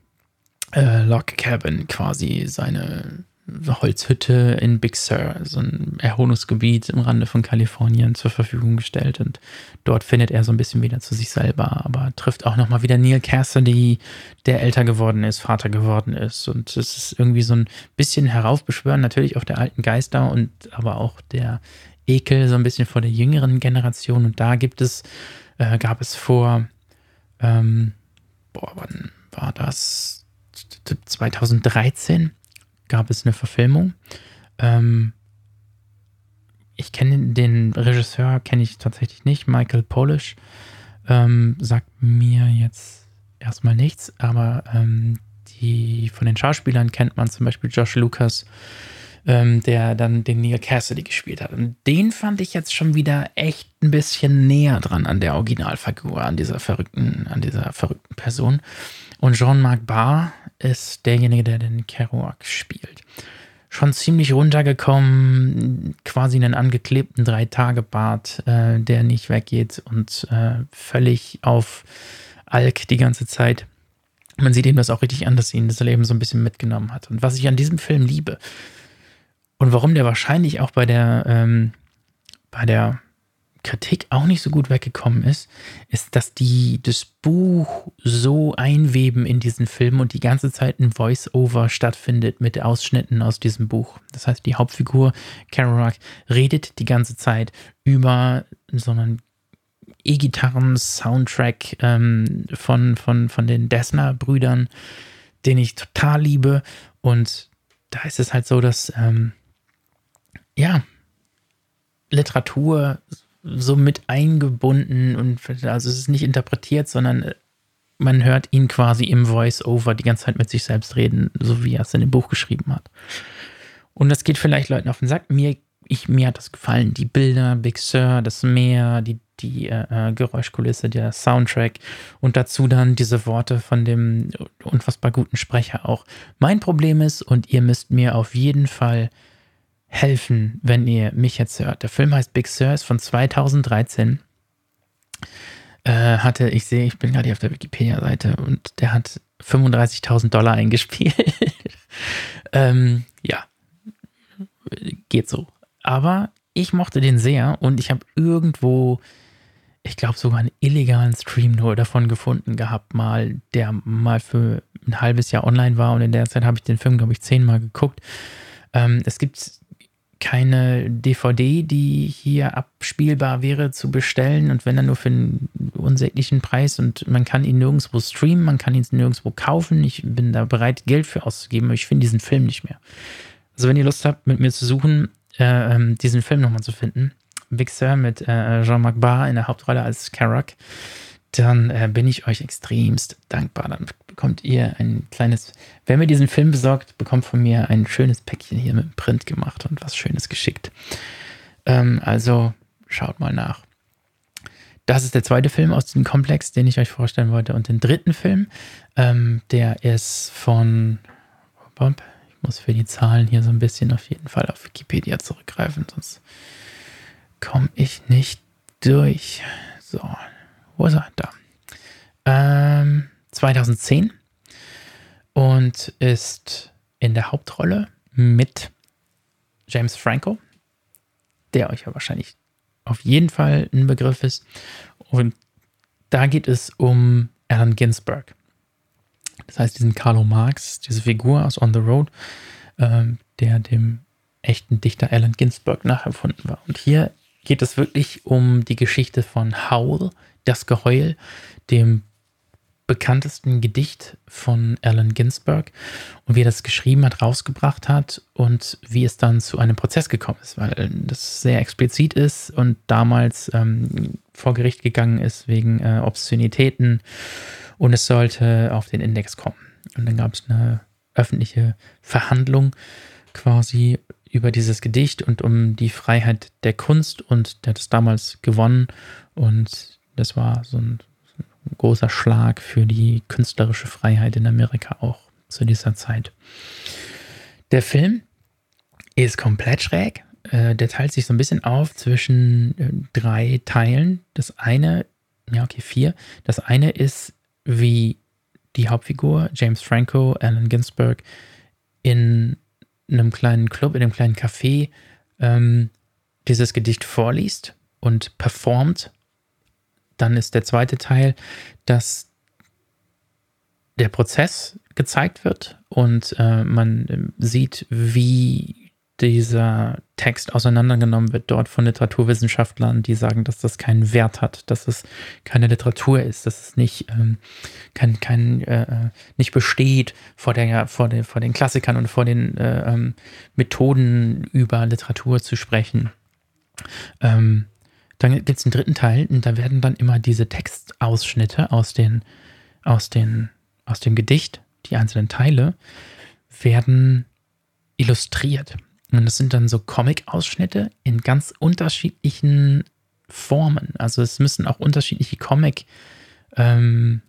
äh, Log Cabin quasi, seine Holzhütte in Big Sur, so ein Erholungsgebiet im Rande von Kalifornien zur Verfügung gestellt und dort findet er so ein bisschen wieder zu sich selber, aber trifft auch nochmal wieder Neil Cassidy, der älter geworden ist, Vater geworden ist und es ist irgendwie so ein bisschen heraufbeschwören, natürlich auch der alten Geister und aber auch der Ekel so ein bisschen vor der jüngeren Generation und da gibt es, äh, gab es vor, ähm, boah, wann war das? 2013 gab es eine Verfilmung. Ähm, ich kenne den Regisseur, kenne ich tatsächlich nicht, Michael Polish. Ähm, sagt mir jetzt erstmal nichts, aber ähm, die von den Schauspielern kennt man zum Beispiel Josh Lucas, ähm, der dann den Neil Cassidy gespielt hat. Und den fand ich jetzt schon wieder echt ein bisschen näher dran an der Originalfigur, an dieser verrückten, an dieser verrückten Person. Und Jean-Marc Barr ist derjenige, der den Kerouac spielt. Schon ziemlich runtergekommen, quasi einen angeklebten Drei-Tage-Bart, äh, der nicht weggeht und äh, völlig auf Alk die ganze Zeit. Man sieht ihm das auch richtig an, dass ihn das Leben so ein bisschen mitgenommen hat. Und was ich an diesem Film liebe und warum der wahrscheinlich auch bei der, ähm, bei der Kritik auch nicht so gut weggekommen ist, ist, dass die das Buch so einweben in diesen Film und die ganze Zeit ein Voice-Over stattfindet mit Ausschnitten aus diesem Buch. Das heißt, die Hauptfigur Kerouac redet die ganze Zeit über so einen E-Gitarren-Soundtrack ähm, von, von, von den Dessner-Brüdern, den ich total liebe. Und da ist es halt so, dass, ähm, ja, Literatur so mit eingebunden und also es ist nicht interpretiert, sondern äh, man hört ihn quasi im Voice-Over die ganze Zeit mit sich selbst reden, so wie er es in dem Buch geschrieben hat. Und das geht vielleicht Leuten auf den Sack. Mir, ich, mir hat das gefallen. Die Bilder, Big Sur, das Meer, die die äh, äh, Geräuschkulisse, der Soundtrack und dazu dann diese Worte von dem unfassbar guten Sprecher auch. Mein Problem ist, und ihr müsst mir auf jeden Fall helfen, wenn ihr mich jetzt hört. Der Film heißt Big Sur, ist von 2013. Äh, hatte, ich sehe, ich bin gerade hier auf der Wikipedia-Seite und der hat 35.000 Dollar eingespielt. ähm, ja, geht so. Aber ich mochte den sehr und ich habe irgendwo ich glaube, sogar einen illegalen Stream nur davon gefunden gehabt, mal, der mal für ein halbes Jahr online war und in der Zeit habe ich den Film, glaube ich, zehnmal geguckt. Ähm, es gibt keine DVD, die hier abspielbar wäre zu bestellen und wenn dann nur für einen unsäglichen Preis und man kann ihn nirgendwo streamen, man kann ihn nirgendwo kaufen. Ich bin da bereit, Geld für auszugeben, aber ich finde diesen Film nicht mehr. Also wenn ihr Lust habt, mit mir zu suchen, äh, ähm, diesen Film nochmal zu finden, Sur mit äh, Jean-Marc Barr in der Hauptrolle als Karak, dann äh, bin ich euch extremst dankbar. Dann bekommt ihr ein kleines, wer mir diesen Film besorgt, bekommt von mir ein schönes Päckchen hier mit Print gemacht und was Schönes geschickt. Ähm, also schaut mal nach. Das ist der zweite Film aus dem Komplex, den ich euch vorstellen wollte. Und den dritten Film, ähm, der ist von. Ich muss für die Zahlen hier so ein bisschen auf jeden Fall auf Wikipedia zurückgreifen, sonst komme ich nicht durch. So, wo ist er? Da. Ähm, 2010 und ist in der Hauptrolle mit James Franco, der euch ja wahrscheinlich auf jeden Fall ein Begriff ist. Und da geht es um Allen Ginsberg. Das heißt, diesen Carlo Marx, diese Figur aus On the Road, ähm, der dem echten Dichter Allen Ginsberg nachempfunden war. Und hier geht es wirklich um die Geschichte von Howl, das Geheul, dem bekanntesten Gedicht von Allen Ginsberg und wie er das geschrieben hat, rausgebracht hat und wie es dann zu einem Prozess gekommen ist, weil das sehr explizit ist und damals ähm, vor Gericht gegangen ist wegen äh, Obszönitäten und es sollte auf den Index kommen. Und dann gab es eine öffentliche Verhandlung quasi über dieses Gedicht und um die Freiheit der Kunst und der hat es damals gewonnen und das war so ein, großer Schlag für die künstlerische Freiheit in Amerika auch zu dieser Zeit. Der Film ist komplett schräg. Äh, der teilt sich so ein bisschen auf zwischen äh, drei Teilen. Das eine, ja, okay, vier. Das eine ist, wie die Hauptfigur, James Franco, Allen Ginsberg, in in einem kleinen Club, in einem kleinen Café ähm, dieses Gedicht vorliest und performt. Dann ist der zweite Teil, dass der Prozess gezeigt wird und äh, man sieht, wie dieser Text auseinandergenommen wird dort von Literaturwissenschaftlern, die sagen, dass das keinen Wert hat, dass es keine Literatur ist, dass es nicht, ähm, kein, kein, äh, nicht besteht vor, der, vor, der, vor den Klassikern und vor den äh, ähm, Methoden über Literatur zu sprechen. Ähm, dann gibt es einen dritten Teil und da werden dann immer diese Textausschnitte aus, den, aus, den, aus dem Gedicht, die einzelnen Teile, werden illustriert Und das sind dann so Comic-Ausschnitte in ganz unterschiedlichen Formen. Also es müssen auch unterschiedliche Comic- ähm,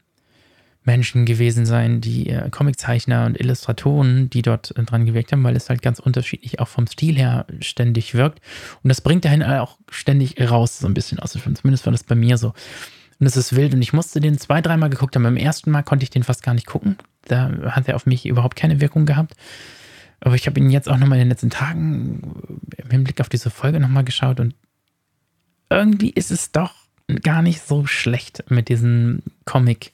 Menschen gewesen sein, die äh, Comiczeichner und Illustratoren, die dort äh, dran gewirkt haben, weil es halt ganz unterschiedlich auch vom Stil her ständig wirkt. Und das bringt dahin auch ständig raus, so ein bisschen aus dem Film. Zumindest war das bei mir so. Und es ist wild. Und ich musste den zwei, dreimal geguckt haben. Beim ersten Mal konnte ich den fast gar nicht gucken. Da hat er auf mich überhaupt keine Wirkung gehabt. Aber ich habe ihn jetzt auch nochmal in den letzten Tagen im Hinblick auf diese Folge nochmal geschaut und irgendwie ist es doch gar nicht so schlecht mit diesen Comic-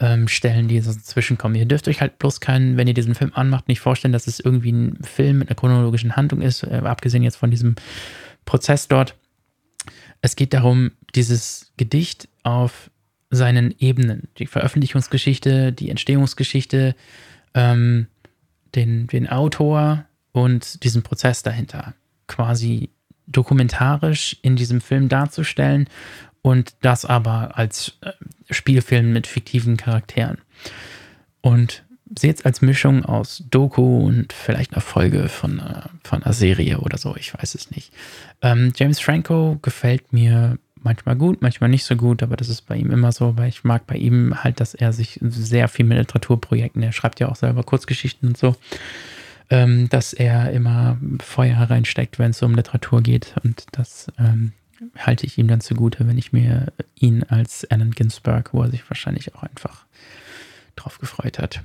ähm, Stellen, die so zwischenkommen. Ihr dürft euch halt bloß keinen, wenn ihr diesen Film anmacht, nicht vorstellen, dass es irgendwie ein Film mit einer chronologischen Handlung ist, äh, abgesehen jetzt von diesem Prozess dort. Es geht darum, dieses Gedicht auf seinen Ebenen, die Veröffentlichungsgeschichte, die Entstehungsgeschichte, ähm, den, den Autor und diesen Prozess dahinter quasi dokumentarisch in diesem Film darzustellen und das aber als äh, Spielfilm mit fiktiven Charakteren. Und seht es als Mischung aus Doku und vielleicht einer Folge von, äh, von einer Serie oder so, ich weiß es nicht. Ähm, James Franco gefällt mir manchmal gut, manchmal nicht so gut, aber das ist bei ihm immer so, weil ich mag bei ihm halt, dass er sich sehr viel mit Literaturprojekten, er schreibt ja auch selber Kurzgeschichten und so, ähm, dass er immer Feuer reinsteckt, wenn es um Literatur geht und das ähm, halte ich ihm dann zugute, wenn ich mir ihn als Allen Ginsberg, wo er sich wahrscheinlich auch einfach drauf gefreut hat,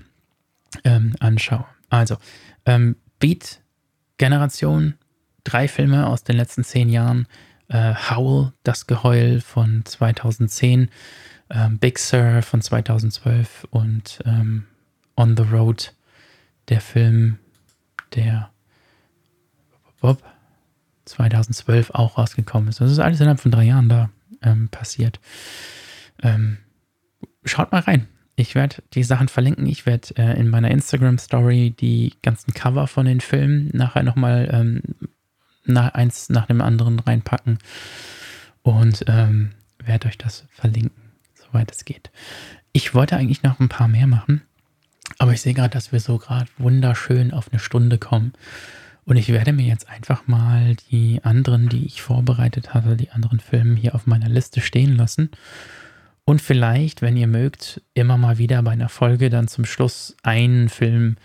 ähm, anschaue. Also, ähm, Beat-Generation, drei Filme aus den letzten zehn Jahren. Äh, Howl, das Geheul von 2010, ähm, Big Sur von 2012 und ähm, On the Road, der Film, der Bob, 2012 auch rausgekommen ist. Das ist alles innerhalb von drei Jahren da ähm, passiert. Ähm, schaut mal rein. Ich werde die Sachen verlinken. Ich werde äh, in meiner Instagram-Story die ganzen Cover von den Filmen nachher nochmal ähm, nach, eins nach dem anderen reinpacken und ähm, werde euch das verlinken, soweit es geht. Ich wollte eigentlich noch ein paar mehr machen, aber ich sehe gerade, dass wir so gerade wunderschön auf eine Stunde kommen. Und ich werde mir jetzt einfach mal die anderen, die ich vorbereitet hatte, die anderen Filme hier auf meiner Liste stehen lassen. Und vielleicht, wenn ihr mögt, immer mal wieder bei einer Folge dann zum Schluss einen Film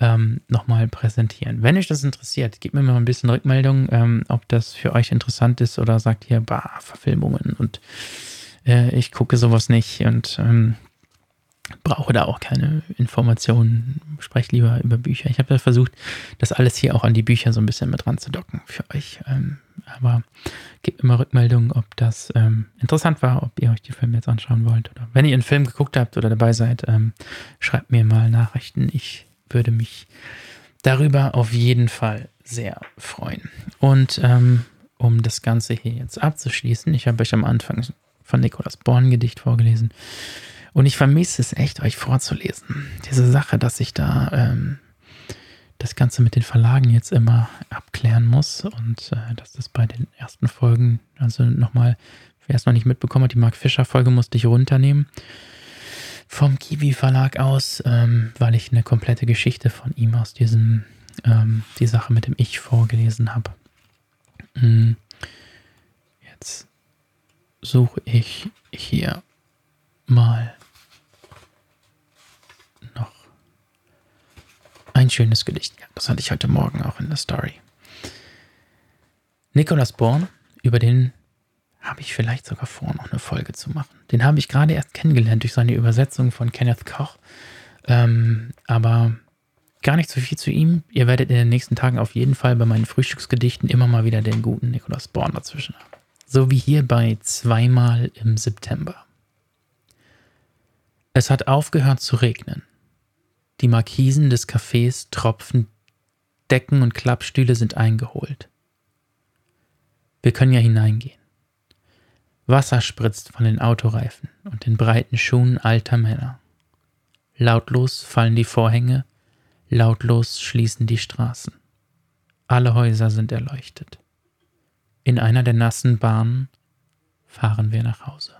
ähm, nochmal präsentieren. Wenn euch das interessiert, gebt mir mal ein bisschen Rückmeldung, ähm, ob das für euch interessant ist oder sagt ihr, bah, Verfilmungen und äh, ich gucke sowas nicht und ähm, brauche da auch keine Informationen, spreche lieber über Bücher. Ich habe ja versucht, das alles hier auch an die Bücher so ein bisschen mit ranzudocken für euch. Ähm, aber gebt immer Rückmeldungen, ob das ähm, interessant war, ob ihr euch die Filme jetzt anschauen wollt. Oder wenn ihr einen Film geguckt habt oder dabei seid, ähm, schreibt mir mal Nachrichten. Ich würde mich darüber auf jeden Fall sehr freuen. Und ähm, um das Ganze hier jetzt abzuschließen, ich habe euch am Anfang von Nikolaus Born Gedicht vorgelesen. Und ich vermisse es echt, euch vorzulesen. Diese Sache, dass ich da ähm, das Ganze mit den Verlagen jetzt immer abklären muss und äh, dass das bei den ersten Folgen, also nochmal, wer es noch nicht mitbekommen hat, die Mark Fischer-Folge musste ich runternehmen vom Kiwi Verlag aus, ähm, weil ich eine komplette Geschichte von ihm aus diesem, ähm, die Sache mit dem Ich vorgelesen habe. Hm. Jetzt suche ich hier mal Ein schönes Gedicht. Ja, das hatte ich heute Morgen auch in der Story. Nicholas Born, über den habe ich vielleicht sogar vor, noch eine Folge zu machen. Den habe ich gerade erst kennengelernt durch seine Übersetzung von Kenneth Koch. Ähm, aber gar nicht so viel zu ihm. Ihr werdet in den nächsten Tagen auf jeden Fall bei meinen Frühstücksgedichten immer mal wieder den guten Nicholas Born dazwischen haben. So wie hier bei Zweimal im September. Es hat aufgehört zu regnen. Die Markisen des Cafés tropfen, Decken und Klappstühle sind eingeholt. Wir können ja hineingehen. Wasser spritzt von den Autoreifen und den breiten Schuhen alter Männer. Lautlos fallen die Vorhänge, lautlos schließen die Straßen. Alle Häuser sind erleuchtet. In einer der nassen Bahnen fahren wir nach Hause.